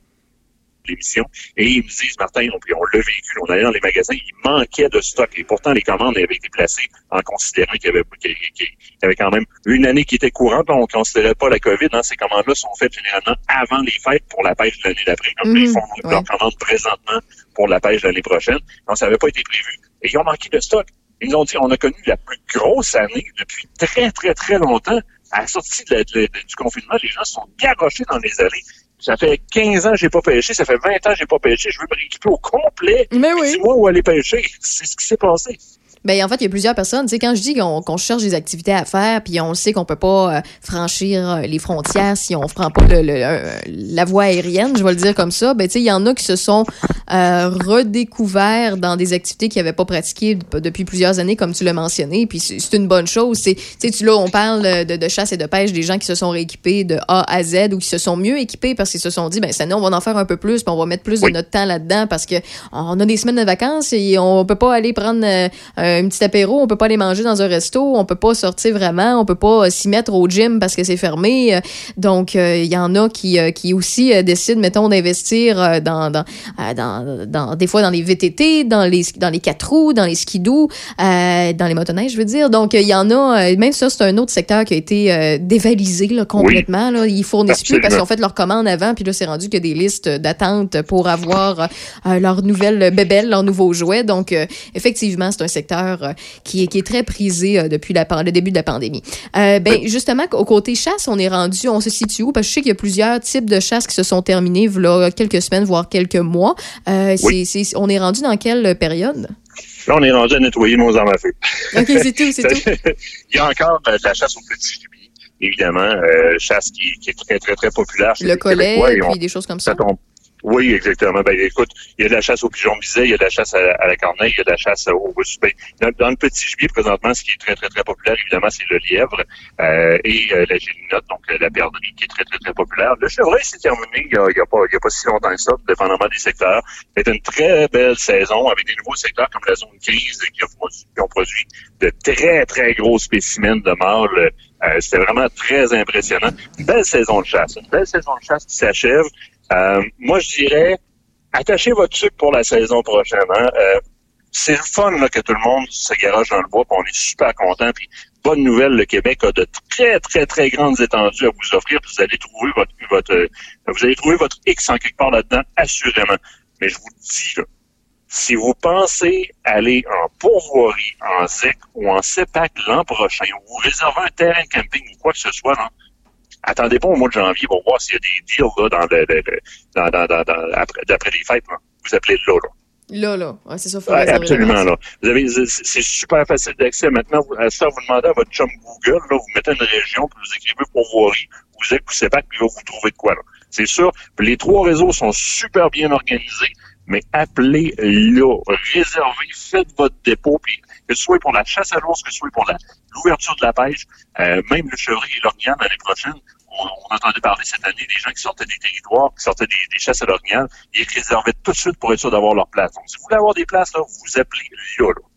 l'émission. Et ils me disent, Martin, on, on l'a vécu, on allait dans les magasins, il manquait de stock. Et pourtant, les commandes avaient été placées en considérant qu'il y avait, qu'il y- qu'il y avait quand même une année qui était courante. On ne considérait pas la COVID. Hein. Ces commandes-là sont faites généralement avant les fêtes pour la pêche de l'année d'après. Donc, Mhm, ils font ouais. leurs commandes présentement pour la pêche de l'année prochaine. Donc, ça n'avait pas été prévu. Et ils ont manqué de stock. Ils ont dit, on a connu la plus grosse année depuis très, très, très longtemps. À la sortie de la- de la- du confinement, les gens sont garochés dans les allées. Ça fait 15 ans que j'ai pas pêché, ça fait 20 ans que j'ai pas pêché, je veux me rééquiper au complet. Mais oui. Dis-moi où aller pêcher. C'est ce qui s'est passé. Ben, en fait, il y a plusieurs personnes. Tu sais, quand je dis qu'on cherche des activités à faire, puis on sait qu'on peut pas euh, franchir euh, les frontières si on prend pas le, le- la voie aérienne, je vais le dire comme ça, ben, tu sais, il y en a qui se sont euh, redécouverts dans des activités qu'ils n'avaient pas pratiquées depuis plusieurs années, comme tu l'as mentionné, puis c'est une bonne chose. C'est, tu sais, là, on parle de, de chasse et de pêche, des gens qui se sont rééquipés de A à Z ou qui se sont mieux équipés parce qu'ils se sont dit, ben, ça, nous, on va en faire un peu plus, puis on va mettre plus de notre temps là-dedans parce que on a des semaines de vacances et on peut pas aller prendre euh, un petit apéro, on peut pas aller manger dans un resto, on peut pas sortir vraiment, on peut pas euh, s'y mettre au gym parce que c'est fermé. Euh, Donc, euh, il y en a qui, qui aussi décident, mettons, d'investir dans, dans, dans, dans- des fois dans les VTT, dans les, dans les quatre roues, dans les skidoo, euh, dans les motoneiges, je veux dire. Donc, il y en a, même ça, c'est un autre secteur qui a été euh, dévalisé là, complètement. Là. Ils fournissent plus parce qu'ils ont fait leur commande avant, puis là, c'est rendu qu'il y a des listes d'attente pour avoir euh, leur nouvelle bébelle, leur nouveau jouet. Donc, effectivement, c'est un secteur euh, qui, est, qui est très prisé euh, depuis la, le début de la pandémie. Euh, ben, justement, au côté chasse, on est rendu, on se situe où? Parce que je sais qu'il y a plusieurs types de chasses qui se sont terminés, voilà quelques semaines, voire quelques mois. Euh, on est rendu dans quelle période? Là, on est rendu à nettoyer nos armes à feu. OK, c'est tout, c'est tout. Il y a encore de la chasse au petit gibier, évidemment. euh, chasse qui, qui est très, très, très populaire. chez Le les collet, Québécois, et on- puis des choses comme ça. ça tombe. Oui, exactement. Ben, écoute, il y a de la chasse au pigeon biset, il y a de la chasse à, la corneille, il y a de la chasse au bossu. Ben, dans, le petit gibier, présentement, ce qui est très, très, très populaire, évidemment, c'est le lièvre euh, et euh, la gélinotte, donc euh, la perdrix, qui est très, très, très populaire. Le chevreuil s'est terminé il y a, a a pas si longtemps que ça, dépendamment des secteurs. C'est une très belle saison avec des nouveaux secteurs comme la zone grise qui, a produit- qui ont produit de très, très gros spécimens de mâles. Euh, C'était vraiment très impressionnant. Une belle saison de chasse. Une belle saison de chasse qui s'achève. Euh, moi, je dirais, attachez votre sucre pour la saison prochaine. hein. Euh, c'est le fun là, que tout le monde se garage dans le bois, puis on est super content. Puis bonne nouvelle, le Québec a de très très très grandes étendues à vous offrir. Vous allez trouver votre votre euh, vous allez trouver votre X en quelque part là-dedans, assurément. Mais je vous le dis là, si vous pensez aller en pourvoirie, en ZEC ou en CEPAC l'an prochain, ou vous réservez un terrain de camping ou quoi que ce soit, là, attendez pas au mois de janvier pour voir s'il y a des deals là, dans le, le- le- dans, dans, dans, après, d'après les fêtes. Là. Vous appelez là. là. Là, là. Ouais, c'est ça, faut Ouais, absolument. Là. Vous avez, c'est super facile d'accès. Maintenant, vous, à ça, vous demandez à votre chum Google, là, vous mettez une région, puis vous écrivez pourvoirie, vous êtes, vous savez pas, puis il va vous trouver de quoi. là. C'est sûr. Puis les trois réseaux sont super bien organisés, mais appelez là, réservez, faites votre dépôt, puis que ce soit pour la chasse à l'ours, que ce soit pour la- l'ouverture de la pêche, euh, même le chevreuil et l'orignal l'année prochaine, on, on entendait parler cette année des gens qui sortaient des territoires, qui sortaient des, des chasses à l'orignal, ils réservaient tout de suite pour être sûr d'avoir leur place. Donc, si vous voulez avoir des places, là, vous appelez là, là.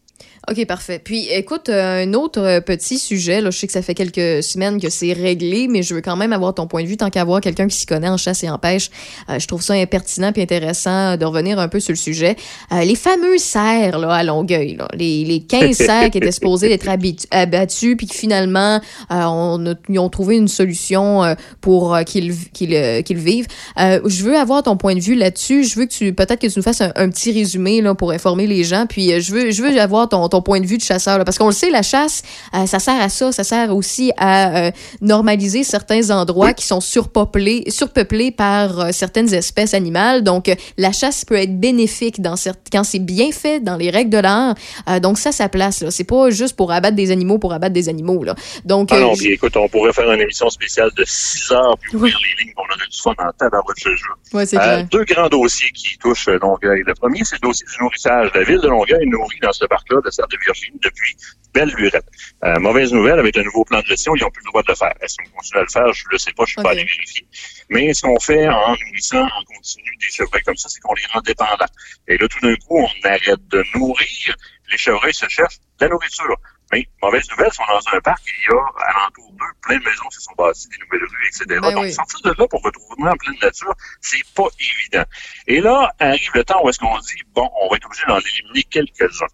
OK, parfait. Puis, écoute, euh, un autre euh, petit sujet, là, je sais que ça fait quelques semaines que c'est réglé, mais je veux quand même avoir ton point de vue, tant qu'à avoir quelqu'un qui s'y connaît en chasse et en pêche. Euh, je trouve ça impertinent puis intéressant de revenir un peu sur le sujet. Euh, les fameux cerfs là, à Longueuil, là, les, les 15 cerfs qui étaient supposés d'être habitu- abattus, puis que finalement, on a- ils ont trouvé une solution pour qu'ils qu'ils qu'ils vivent. Je veux avoir ton point de vue là-dessus. Je veux que tu, peut-être que tu nous fasses un, un petit résumé là, pour informer les gens. Puis, je veux, je veux avoir ton, ton point de vue de chasseur. là, parce qu'on le sait, la chasse, euh, ça sert à ça. Ça sert aussi à euh, normaliser certains endroits qui sont surpeuplés, surpeuplés par euh, certaines espèces animales. Donc, la chasse peut être bénéfique dans quand c'est bien fait, dans les règles de l'art. Donc, ça, ça place. C'est pas juste pour abattre des animaux pour abattre des animaux. Là. Donc, Ah non, puis écoute, on pourrait faire une émission spéciale de 6 heures puis ouvrir les lignes, on aurait du fun en tabarouette, je te jure. Ouais, c'est Euh, deux grands dossiers qui touchent Longueuil. Le premier, c'est le dossier du nourrissage. La ville de Longueuil nourrit dans ce parc-là de de Virginie depuis belle lurette. Euh, mauvaise nouvelle, avec le nouveau plan de gestion, ils n'ont plus le droit de le faire. Est-ce qu'on continue à le faire? Je ne le sais pas, je suis pas allé vérifier. Mais ce qu'on fait en nourrissant en continu des chevreuils comme ça, c'est qu'on les rend dépendants. Et là, tout d'un coup, on arrête de nourrir. Les chevreuils se cherchent de la nourriture. Mais, mauvaise nouvelle, ils sont dans un parc et il y a, alentour d'eux, plein de maisons qui se sont bâties, des nouvelles rues, etc. Ben Donc, oui. sortir de là pour retrouver en pleine nature, c'est pas évident. Et là, arrive le temps où est-ce qu'on dit, bon, on va être obligé d'en éliminer quelques-uns.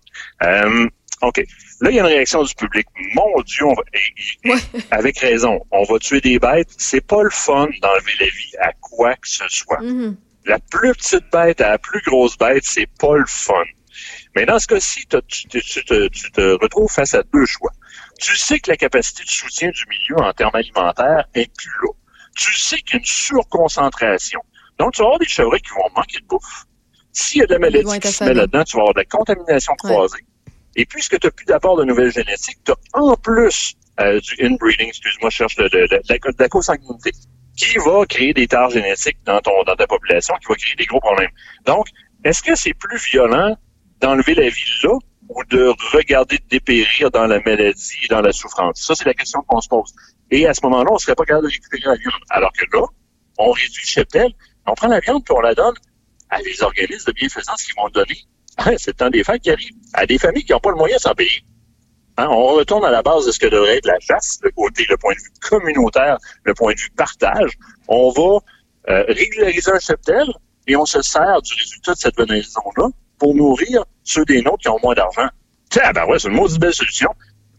Euh, OK. Là, il y a une réaction du public. Mon Dieu, on va, et- et- avec raison, on va tuer des bêtes. C'est pas le fun d'enlever la vie à quoi que ce soit. Mhm. La plus petite bête à la plus grosse bête, c'est pas le fun. Mais dans ce cas-ci, tu, te- tu te, tu te retrouves face à deux choix. Tu sais que la capacité de soutien du milieu en termes alimentaires est plus là. Tu sais qu'il y a une surconcentration. Donc, tu vas avoir des chevreuils qui vont manquer de bouffe. S'il y a de la maladie qui se met là-dedans, tu vas avoir de la contamination croisée. Et puisque tu n'as plus d'apport de nouvelles génétiques, tu as en plus euh, du inbreeding, excuse-moi, je cherche le- le- la, la consanguinité, qui va créer des tares génétiques dans, ton, dans ta population, qui va créer des gros problèmes. Donc, est-ce que c'est plus violent d'enlever la vie là ou de regarder dépérir dans la maladie et dans la souffrance? Ça, c'est la question qu'on se pose. Et à ce moment-là, on ne serait pas capable de récupérer la viande. Alors que là, on réduit le cheptel, on prend la viande puis on la donne à des organismes de bienfaisance qui vont donner. Ah, c'est le temps des fêtes qui arrive. À des familles qui n'ont pas le moyen de s'en payer. Hein, on retourne à la base de ce que devrait être la chasse, le côté, le point de vue communautaire, le point de vue partage. On va euh, régulariser un cheptel et on se sert du résultat de cette venaison-là pour nourrir ceux des nôtres qui ont moins d'argent. Ah ben ouais, c'est une maudite belle solution,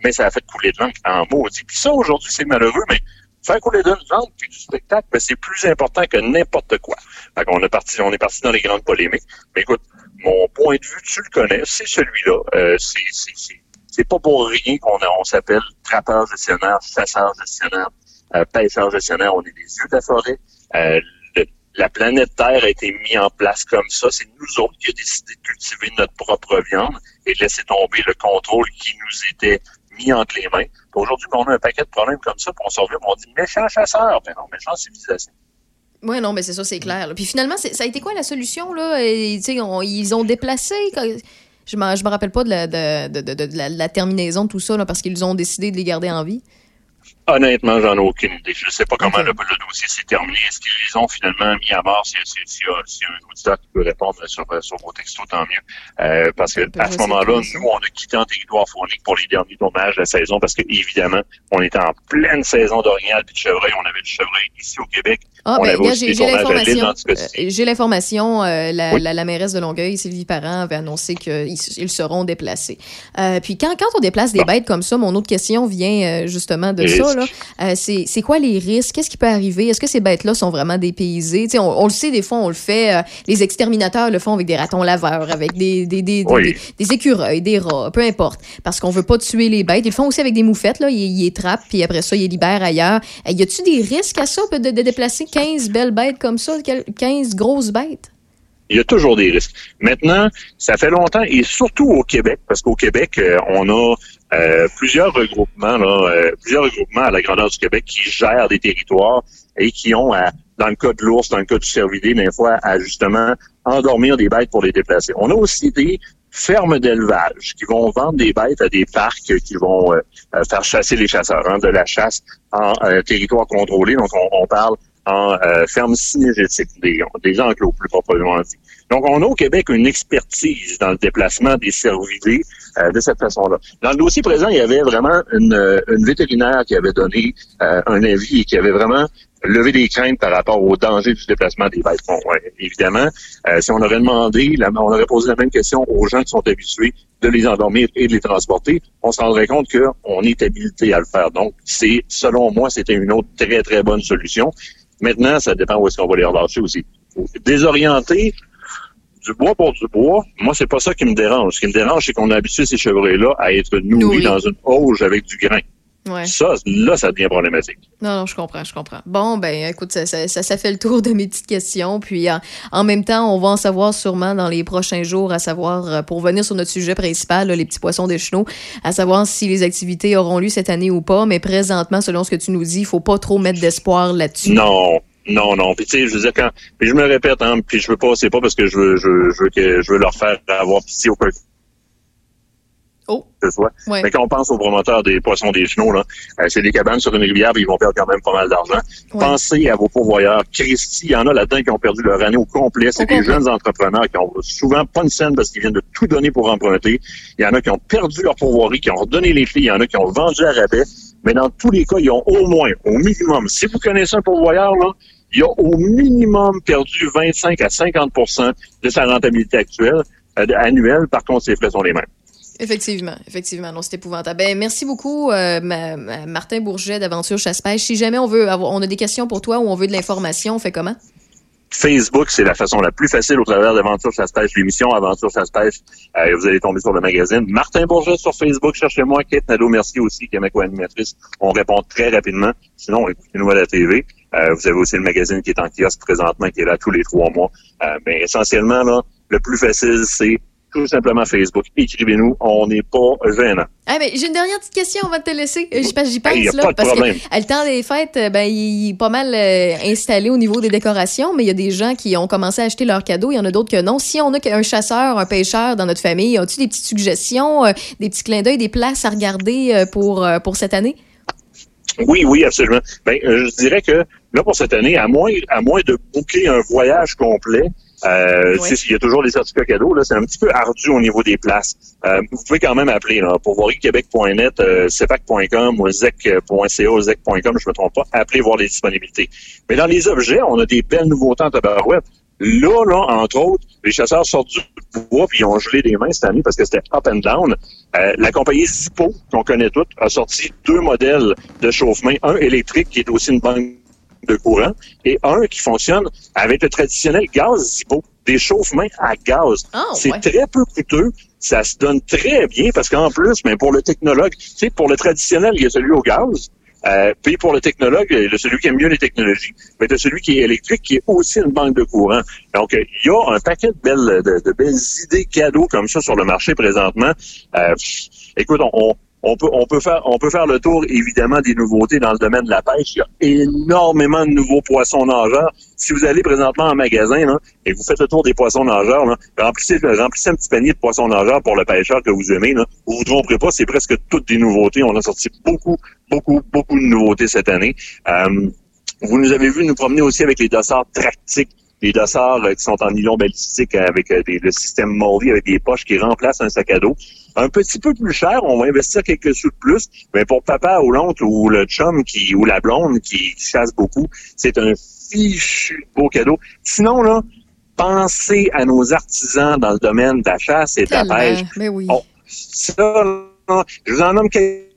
mais ça a fait couler de l'encre en maudit. Puis ça, aujourd'hui, c'est malheureux, mais faire couler de l'encre puis du spectacle, ben, c'est plus important que n'importe quoi. Fait qu'on est parti, on est parti dans les grandes polémiques. Mais écoute, mon point de vue, tu le connais, c'est celui-là. Euh, c'est, pas pour rien qu'on on s'appelle trappeur gestionnaire, chasseur gestionnaire, euh, pêcheur gestionnaire. On est des yeux de la forêt. Euh, la planète Terre a été mise en place comme ça. C'est nous autres qui avons décidé de cultiver notre propre viande et de laisser tomber le contrôle qui nous était mis entre les mains. Aujourd'hui, on a un paquet de problèmes comme ça, puis on s'en revient, on dit méchant chasseur. Ben non, méchant civilisation. Oui, non, mais c'est ça, c'est clair. Puis finalement, ça a été quoi la solution, là? Ils ont déplacé. Je ne me rappelle pas de la, de, la, terminaison de tout ça, parce qu'ils ont décidé de les garder en vie. Honnêtement, j'en ai aucune idée. Je ne sais pas comment le, le dossier s'est terminé. Est-ce qu'ils ont finalement mis à mort? S'il si, si, si un auditeur qui peut répondre sur, sur vos textos, tant mieux. Euh, parce que à ce moment-là, nous, on a quitté en territoire faunique pour les derniers dommages de la saison parce que, évidemment, on était en pleine saison d'orignal puis de chevreuil. On avait du chevreuil ici au Québec. Ah, on ben, avait j'ai l'information. Euh, J'ai l'information. euh, la, la, la mairesse de Longueuil, Sylvie Parent, avait annoncé qu'ils ils seront déplacés. Euh, puis quand, quand on déplace des bêtes comme ça, mon autre question vient euh, justement de ça. Là. Euh, c'est c'est quoi les risques? Qu'est-ce qui peut arriver? Est-ce que ces bêtes-là sont vraiment dépaysées? On, on le sait, des fois, on le fait. euh, les exterminateurs le font avec des ratons laveurs, avec des, des, des, des- Oui. des- des écureuils, des rats, peu importe. Parce qu'on veut pas tuer les bêtes. Ils le font aussi avec des moufettes. Là. Ils, ils les trappent, puis après ça, ils les libèrent ailleurs. Euh, y a-tu des risques à ça de, de déplacer 15 belles bêtes comme ça, quel- 15 grosses bêtes? Il y a toujours des risques. Maintenant, ça fait longtemps, et surtout au Québec, parce qu'au Québec, euh, on a euh, plusieurs regroupements, là, euh, plusieurs regroupements à la grandeur du Québec qui gèrent des territoires et qui ont, à- dans le cas de l'ours, dans le cas du cervidé, des fois, à justement endormir des bêtes pour les déplacer. On a aussi des fermes d'élevage qui vont vendre des bêtes à des parcs qui vont euh, euh, faire chasser les chasseurs, hein, de la chasse en euh, territoire contrôlé. Donc, on, on parle en euh, ferme synégétique, des, des enclos plus proprement dit. Donc, on a au Québec une expertise dans le déplacement des cervidés euh, de cette façon-là. Dans le dossier présent, il y avait vraiment une, euh, une vétérinaire qui avait donné euh, un avis et qui avait vraiment levé des craintes par rapport au danger du déplacement des bêtes. Bon, ouais, évidemment, euh, si on aurait demandé, on aurait posé la même question aux gens qui sont habitués de les endormir et de les transporter, on se rendrait compte qu'on est habilité à le faire. Donc, c'est, selon moi, c'était une autre très, très bonne solution. Maintenant, ça dépend où est-ce qu'on va les relâcher aussi. Désorienter, du bois pour du bois, moi, c'est pas ça qui me dérange. Ce qui me dérange, c'est qu'on a habitué ces chevreuils-là à être nourris dans une auge avec du grain. Ouais. Ça, là, ça devient problématique. Non, non, je comprends, je comprends. Bon, ben, écoute, ça, ça, ça, ça fait le tour de mes petites questions. Puis, en, en même temps, on va en savoir sûrement dans les prochains jours, à savoir, euh, pour venir sur notre sujet principal, là, les petits poissons des chenaux, à savoir si les activités auront lieu cette année ou pas. Mais présentement, selon ce que tu nous dis, il faut pas trop mettre d'espoir là-dessus. Non, non, non. Puis tu sais, je veux dire quand, puis je me répète, hein, puis je veux pas, c'est pas parce que je veux, je, veux- je veux que je veux leur faire avoir pitié au peu Oh. que ce soit. Ouais. Mais quand on pense aux promoteurs des poissons des chenaux, là, euh, c'est des cabanes sur une rivière, puis ils vont perdre quand même pas mal d'argent. Ouais. Pensez à vos pourvoyeurs. Christy, il y en a là-dedans qui ont perdu leur année au complet. C'est des jeunes entrepreneurs qui ont souvent pas une scène parce qu'ils viennent de tout donner pour emprunter. Il y en a qui ont perdu leur pourvoirie, qui ont redonné les filles. Il y en a qui ont vendu à rabais. Mais dans tous les cas, ils ont au moins, au minimum, si vous connaissez un pourvoyeur, là, il a au minimum perdu 25 à 50% de sa rentabilité actuelle, euh, annuelle. Par contre, ses frais sont les mêmes. Effectivement, effectivement, non, c'est épouvantable. Ben, merci beaucoup, euh, ma- ma- Martin Bourget d'Aventure Chasse-Pêche. Si jamais on veut avoir, on a des questions pour toi ou on veut de l'information, on fait comment? Facebook, c'est la façon la plus facile au travers d'Aventure Chasse-Pêche, l'émission Aventure Chasse-Pêche. Euh, vous allez tomber sur le magazine. Martin Bourget sur Facebook, cherchez-moi. Kate Nadeau-Mercier aussi, qui est ma co-animatrice. On répond très rapidement. Sinon, écoutez-nous à la TV. Euh, vous avez aussi le magazine qui est en kiosque présentement, qui est là tous les trois mois. Euh, mais essentiellement, là, le plus facile, c'est tout simplement Facebook. Écrivez-nous. On n'est pas gênant. Ah, mais j'ai une dernière petite question avant de te laisser. Euh, J'y pense, j'y pense Hey, là, parce problème. que à le temps des fêtes, euh, ben, il est pas mal euh, installé au niveau des décorations, mais il y a des gens qui ont commencé à acheter leurs cadeaux. Il y en a d'autres que non. Si on a un chasseur, un pêcheur dans notre famille, as-tu des petites suggestions, euh, des petits clins d'œil, des places à regarder euh, pour, pour cette année? Oui, oui, absolument. Ben, je dirais que là, pour cette année, à moins, à moins de booker un voyage complet, euh, Oui. il y a toujours les certificats cadeaux, là, c'est un petit peu ardu au niveau des places. Euh, vous pouvez quand même appeler là, pour voir québec.net, euh, cepac.com ou zec.ca, zec.com, je me trompe pas, appelez voir les disponibilités. Mais dans les objets, on a des belles nouveautés en tabarouette. Là, là, entre autres, les chasseurs sortent du bois puis ils ont gelé des mains cette année parce que c'était up and down. Euh, la compagnie Zippo, qu'on connaît toutes, a sorti deux modèles de chauffe-main, un électrique qui est aussi une banque de courant et un qui fonctionne avec le traditionnel gaz Zippo, des chauffe-mains à gaz. Ah, C'est ouais. très peu coûteux, ça se donne très bien parce qu'en plus, ben, pour le technologue, tu sais, pour le traditionnel, il y a celui au gaz. Euh, puis pour le technologue, le, celui qui aime mieux les technologies, mais de celui qui est électrique, qui est aussi une banque de courant. Donc, euh, il y a un paquet de belles, de, de belles idées cadeaux comme ça sur le marché présentement. Euh, écoute, on, on on peut, on peut faire, on peut faire le tour évidemment des nouveautés dans le domaine de la pêche. Il y a énormément de nouveaux poissons nageurs. Si vous allez présentement en magasin là, et vous faites le tour des poissons nageurs, là, remplissez, remplissez un petit panier de poissons nageurs pour le pêcheur que vous aimez. Là. Vous vous tromperez pas, c'est presque toutes des nouveautés. On a sorti beaucoup, beaucoup, beaucoup de nouveautés cette année. Euh, vous nous avez vu nous promener aussi avec les dossards tractiques des dossards euh, qui sont en nylon balistique avec euh, des, le système Molly avec des poches qui remplacent un sac à dos. Un petit peu plus cher, on va investir quelques sous de plus, mais pour papa ou l'oncle ou le chum qui ou la blonde qui, qui chasse beaucoup, c'est un fichu beau cadeau. Sinon là, pensez à nos artisans dans le domaine de la chasse et de la pêche. mais oui. On- ça, là, je vous en nomme quelques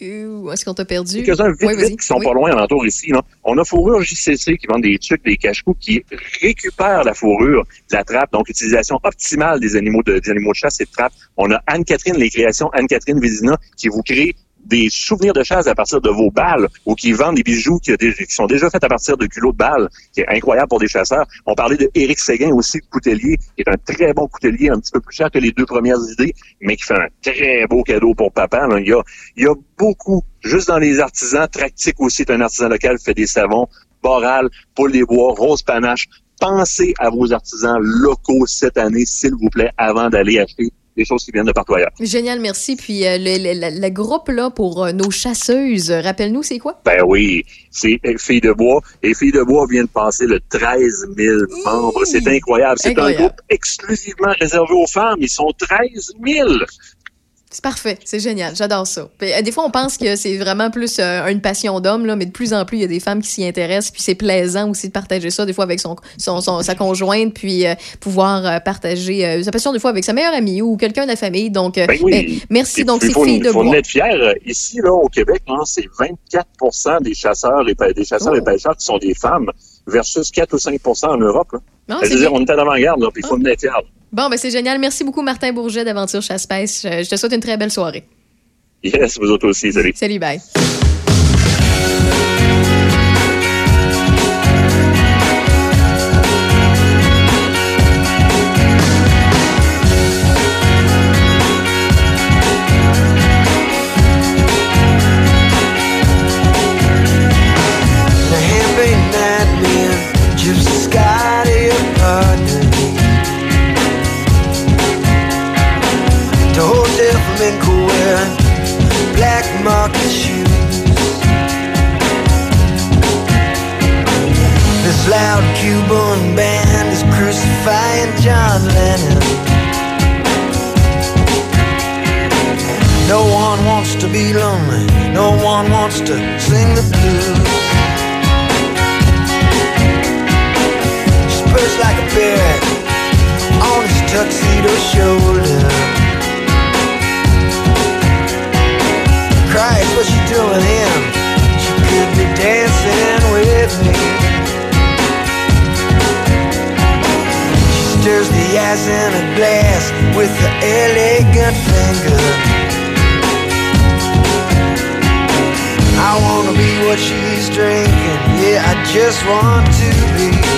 Est-ce qu'on t'a perdu? quelques-uns vite, Oui, vite qui sont Oui. pas loin alentour ici. Là. On a Fourrure JCC qui vend des trucs, des cache-coups qui récupèrent la fourrure de la trappe. Donc, utilisation optimale des animaux de, des animaux de chasse et de trappe. On a Anne-Catherine, les créations Anne-Catherine Vézina qui vous crée des souvenirs de chasse à partir de vos balles ou qui vendent des bijoux qui, sont déjà faits à partir de culots de balles, qui est incroyable pour des chasseurs. On parlait de Éric Séguin aussi, coutelier, qui est un très bon coutelier, un petit peu plus cher que les deux premières idées, mais qui fait un très beau cadeau pour papa. là. Il y a, il y a beaucoup, juste dans les artisans, Tractique aussi est un artisan local, fait des savons, Boral, Paul des Bois, Rose Panache. Pensez à vos artisans locaux cette année, s'il vous plaît, avant d'aller acheter des choses qui viennent de partout ailleurs. Génial, merci. Puis euh, le, le- le- le groupe là pour euh, nos chasseuses, euh, rappelle-nous, c'est quoi? Ben oui, c'est Filles de Bois. Et Filles de Bois vient de passer le 13 000 membres. C'est incroyable. C'est un groupe exclusivement réservé aux femmes. Ils sont 13 000. C'est parfait, c'est génial, j'adore ça. Puis, euh, des fois, on pense que c'est vraiment plus euh, une passion d'homme, là, mais de plus en plus, il y a des femmes qui s'y intéressent, puis c'est plaisant aussi de partager ça, des fois avec son, son, son- sa conjointe, puis euh, pouvoir euh, partager sa passion, des fois avec sa meilleure amie ou quelqu'un de la famille. Donc, Ben oui. ben, merci. Donc, c'est filles de il faut en bois. être fiers. Euh, Ici, là, au Québec, là, c'est 24% des chasseurs et, des chasseurs Oh. et pêcheurs qui sont des femmes versus 4 ou 5% en Europe. Là. Ah, Je c'est veux dire, bien. on est à l'avant-garde, là, puis il faut en être fiers. Bon, ben c'est génial. Merci beaucoup, Martin Bourget d'Aventure Chasse-Pêche. Euh, Je te souhaite une très belle soirée. Yes, vous autres aussi. Salut. Salut, bye. Be lonely. No one wants to sing the blues. Just perched like a parrot on his tuxedo shoulder. Christ, what's she doing him? She could be dancing with me. She stirs the ice in a glass with the elegant finger. I wanna be what she's drinking. Yeah, I just want to be.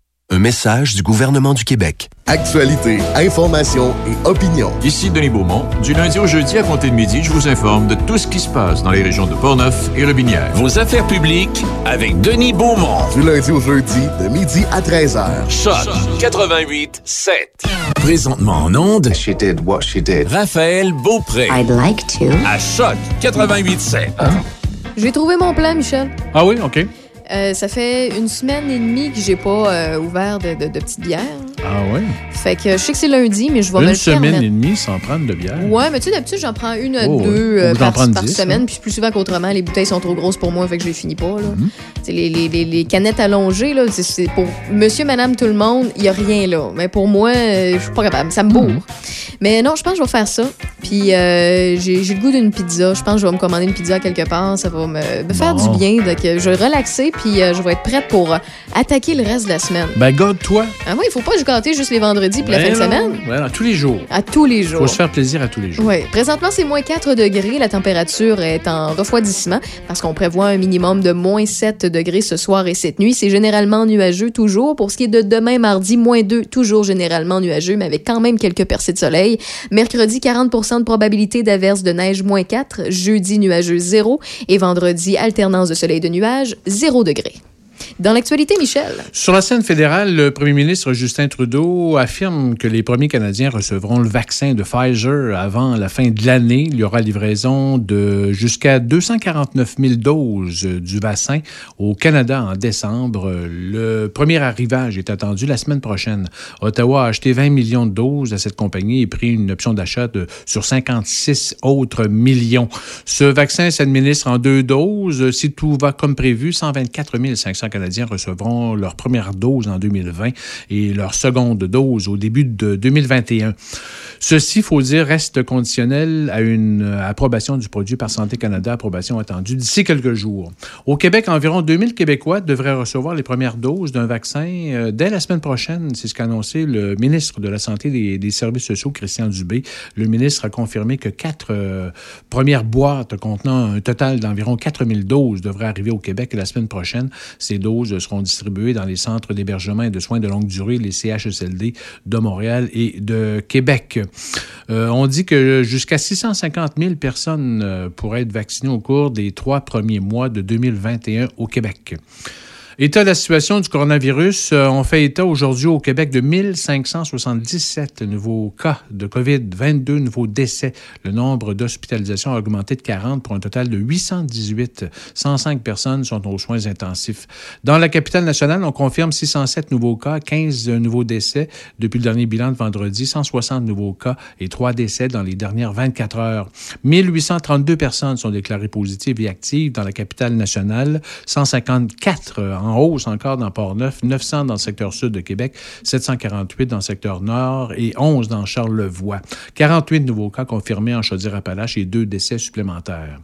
Un message du gouvernement du Québec. Actualité, information et opinion. Ici Denis Beaumont. Du lundi au jeudi à compter de midi, je vous informe de tout ce qui se passe dans les régions de Portneuf et Robinière. Vos affaires publiques avec Denis Beaumont. Du lundi au jeudi, de midi à 13h. Choc 88 7. Présentement en onde, She did what she did. Raphaël Beaupré. I'd like to. À Choc 88 7. J'ai trouvé mon plan, Michel. Ah oui, OK. Euh, ça fait une semaine et demie que j'ai pas euh, ouvert de, de, de petites bières. Ah oui? Fait que je sais que c'est lundi, mais je vais me Une le semaine permettre. et demie sans prendre de bière? Ouais, mais tu sais, d'habitude, j'en prends une à Oh, deux ouais. euh, Ou par, par dix, semaine, hein. puis plus souvent qu'autrement, les bouteilles sont trop grosses pour moi, fait que je les finis pas. Là. Mhm. Tu sais, Les, les, les, les canettes allongées, là, c'est- c'est pour monsieur, madame, tout le monde, il y a rien là. Mais pour moi, euh, je suis pas capable, ça me bourre. Mhm. Mais non, je pense que je vais faire ça. Puis euh, j'ai j'ai le goût d'une pizza. Je pense que je vais me commander une pizza quelque part. Ça va me, me faire Bon. du bien. Donc, euh, je vais relaxer, puis euh, je vais être prête pour euh, attaquer le reste de la semaine. Ben, garde-toi. Ah oui, il faut pas se gâter juste les vendredis puis la fin Ben de non. semaine. Ben non, tous les jours. À tous les jours. faut se faire plaisir à tous les jours. Oui. Présentement, c'est moins 4 degrés. La température est en refroidissement parce qu'on prévoit un minimum de moins 7 degrés ce soir et cette nuit. C'est généralement nuageux toujours. Pour ce qui est de demain, mardi, moins 2, toujours généralement nuageux, mais avec quand même quelques percées de soleil. Mercredi, 40 de probabilité d'averse de neige, moins 4. Jeudi, nuageux, 0. Et vendredi, alternance de soleil et de nuages, 0 degré. Dans l'actualité, Michel. Sur la scène fédérale, le premier ministre Justin Trudeau affirme que les premiers Canadiens recevront le vaccin de Pfizer avant la fin de l'année. Il y aura livraison de jusqu'à 249 000 doses du vaccin au Canada en décembre. Le premier arrivage est attendu la semaine prochaine. Ottawa a acheté 20 millions de doses à cette compagnie et pris une option d'achat sur 56 autres millions. Ce vaccin s'administre en deux doses. Si tout va comme prévu, 124 500 Canadiens recevront leur première dose en 2020 et leur seconde dose au début de 2021. Ceci, faut dire, reste conditionnel à une euh, approbation du produit par Santé Canada, approbation attendue d'ici quelques jours. Au Québec, environ 2000 Québécois devraient recevoir les premières doses d'un vaccin euh, dès la semaine prochaine. C'est ce qu'a annoncé le ministre de la Santé et des, Services sociaux, Christian Dubé. Le ministre a confirmé que quatre euh, premières boîtes contenant un total d'environ 4000 doses devraient arriver au Québec la semaine prochaine. Ces doses seront distribuées dans les centres d'hébergement et de soins de longue durée, les CHSLD de Montréal et de Québec. Euh, on dit que jusqu'à 650 000 personnes euh, pourraient être vaccinées au cours des trois premiers mois de 2021 au Québec. État de la situation du coronavirus. Euh, on fait état aujourd'hui au Québec de 1577 nouveaux cas de COVID, 22 nouveaux décès. Le nombre d'hospitalisations a augmenté de 40 pour un total de 818. 105 personnes sont aux soins intensifs. Dans la capitale nationale, on confirme 607 nouveaux cas, 15 nouveaux décès depuis le dernier bilan de vendredi, 160 nouveaux cas et 3 décès dans les dernières 24 heures. 1832 personnes sont déclarées positives et actives dans la capitale nationale, 154 euh, en hausse encore dans Port-Neuf, 900 dans le secteur sud de Québec, 748 dans le secteur nord et 11 dans Charlevoix. 48 nouveaux cas confirmés en Chaudière-Appalaches et deux décès supplémentaires.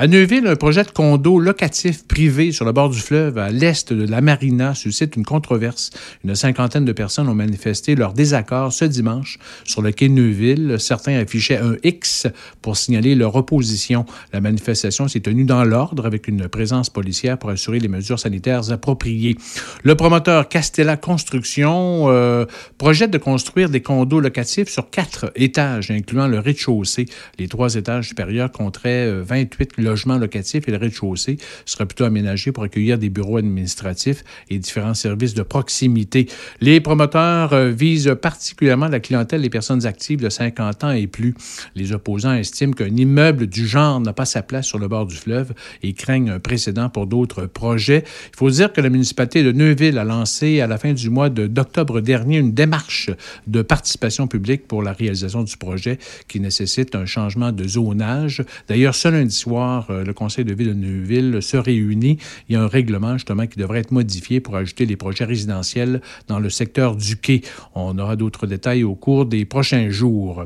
À Neuville, un projet de condo locatif privé sur le bord du fleuve à l'est de la marina suscite une controverse. Une cinquantaine de personnes ont manifesté leur désaccord ce dimanche sur le quai Neuville. Certains affichaient un X pour signaler leur opposition. La manifestation s'est tenue dans l'ordre avec une présence policière pour assurer les mesures sanitaires appropriées. Le promoteur Castella Construction euh, projette de construire des condos locatifs sur quatre étages, incluant le rez-de-chaussée. Les trois étages supérieurs compteraient euh, 28 logements locatifs et le rez-de-chaussée sera plutôt aménagé pour accueillir des bureaux administratifs et différents services de proximité. Les promoteurs euh, visent particulièrement la clientèle des personnes actives de 50 ans et plus. Les opposants estiment qu'un immeuble du genre n'a pas sa place sur le bord du fleuve et craignent un précédent pour d'autres projets. Il faut dire que la municipalité de Neuville a lancé à la fin du mois d'octobre dernier une démarche de participation publique pour la réalisation du projet qui nécessite un changement de zonage. D'ailleurs, ce lundi soir, euh, le conseil de ville de Neuville se réunit. Il y a un règlement justement qui devrait être modifié pour ajouter les projets résidentiels dans le secteur du quai. On aura d'autres détails au cours des prochains jours.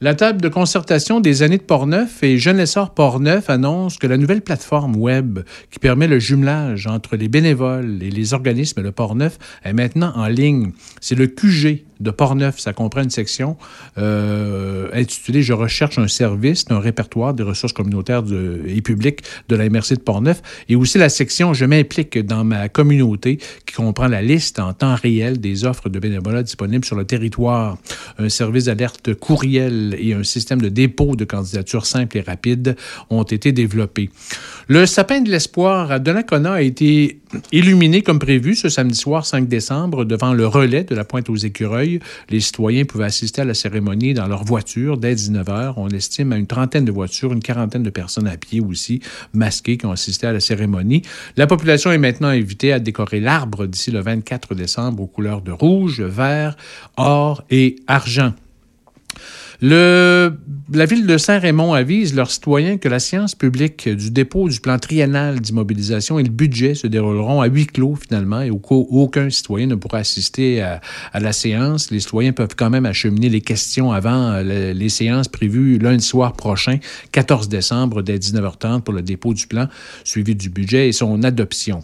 La table de concertation des années de Portneuf et Jeune Essor Portneuf annonce que la nouvelle plateforme web qui permet le jumelage entre les bénévoles et les organismes de Portneuf est maintenant en ligne. C'est le QG de Portneuf. Ça comprend une section euh, intitulée Je recherche un service, un répertoire des ressources communautaires et publiques de la MRC de Portneuf. Et aussi la section Je m'implique dans ma communauté qui comprend la liste en temps réel des offres de bénévolat disponibles sur le territoire, un service d'alerte courriel et un système de dépôt de candidatures simple et rapide ont été développés. Le sapin de l'espoir à Donnacona a été illuminé comme prévu ce samedi soir 5 décembre devant le relais de la Pointe aux Écureuils. Les citoyens pouvaient assister à la cérémonie dans leur voiture dès 19h. On estime à une trentaine de voitures, une quarantaine de personnes à pied aussi, masquées, qui ont assisté à la cérémonie. La population est maintenant invitée à décorer l'arbre d'ici le 24 décembre aux couleurs de rouge, vert, or et argent. Le, la ville de Saint-Raymond avise leurs citoyens que la séance publique du dépôt du plan triennal d'immobilisation et le budget se dérouleront à huis clos finalement et au- aucun citoyen ne pourra assister à, à la séance. Les citoyens peuvent quand même acheminer les questions avant euh, le- les séances prévues lundi soir prochain, 14 décembre, dès 19h30 pour le dépôt du plan, suivi du budget et son adoption.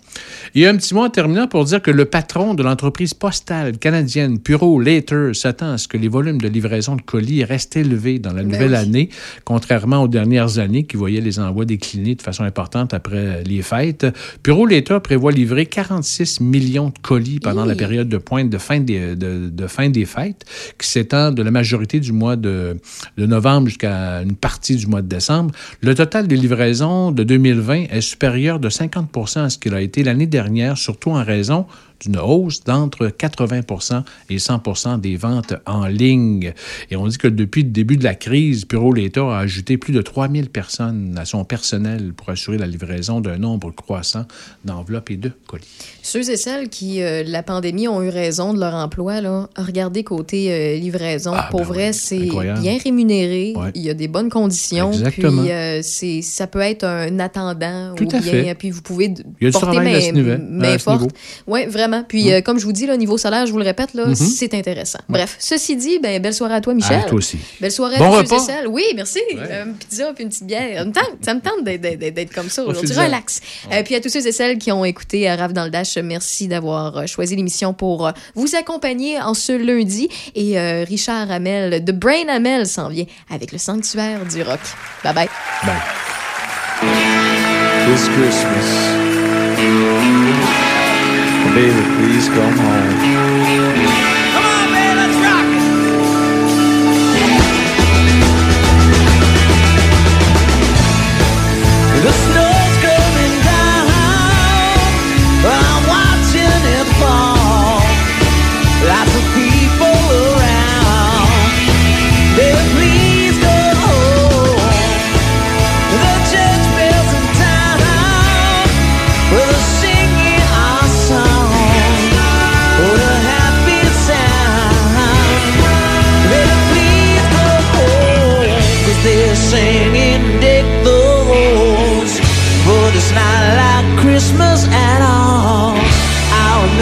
Et un petit mot en terminant pour dire que le patron de l'entreprise postale canadienne Puro Later s'attend à ce que les volumes de livraison de colis restent élevés dans la Ben nouvelle oui. année, contrairement aux dernières années qui voyaient les envois décliner de façon importante après les fêtes. Puro Later prévoit livrer 46 millions de colis pendant la période de pointe de fin des, de, de fin des fêtes, qui s'étend de la majorité du mois de, de novembre jusqu'à une partie du mois de décembre. Le total des livraisons de 2020 est supérieur de 50% à ce qu'il a été l'année dernière, surtout en raison d'une hausse d'entre 80 et 100 des ventes en ligne. Et on dit que depuis le début de la crise, Puro l'État a ajouté plus de 3000 personnes à son personnel pour assurer la livraison d'un nombre croissant d'enveloppes et de colis. Ceux et celles qui, euh, la pandémie, ont eu raison de leur emploi, là, regardez côté euh, livraison. Pour ben vrai, c'est bien rémunéré. Ouais. Il y a des bonnes conditions. Exactement. Puis, euh, c'est, ça peut être un attendant Tout ou à bien. fait. Puis, vous pouvez Il y a du porter à main, ce main à ce forte. niveau. Oui, vraiment. Puis, Mm. euh, comme je vous dis, le niveau salaire, je vous le répète, là, Mhm. c'est intéressant. Bref, ceci dit, ben, belle soirée à toi, Michel. À toi aussi. Belle soirée Bon à repas. celles. Oui, merci. Euh, Une pizza puis une petite bière. Ça me tente, ça me tente d'être, comme ça aujourd'hui. Relax. Euh, puis à tous ceux et celles qui ont écouté euh, Rave dans le Dash, merci d'avoir euh, choisi l'émission pour euh, vous accompagner en ce lundi. Et euh, Richard Hamel, de Brain Hamel, s'en vient avec le sanctuaire du rock. Bye bye. This Christmas, baby, please come home.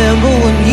Remember when you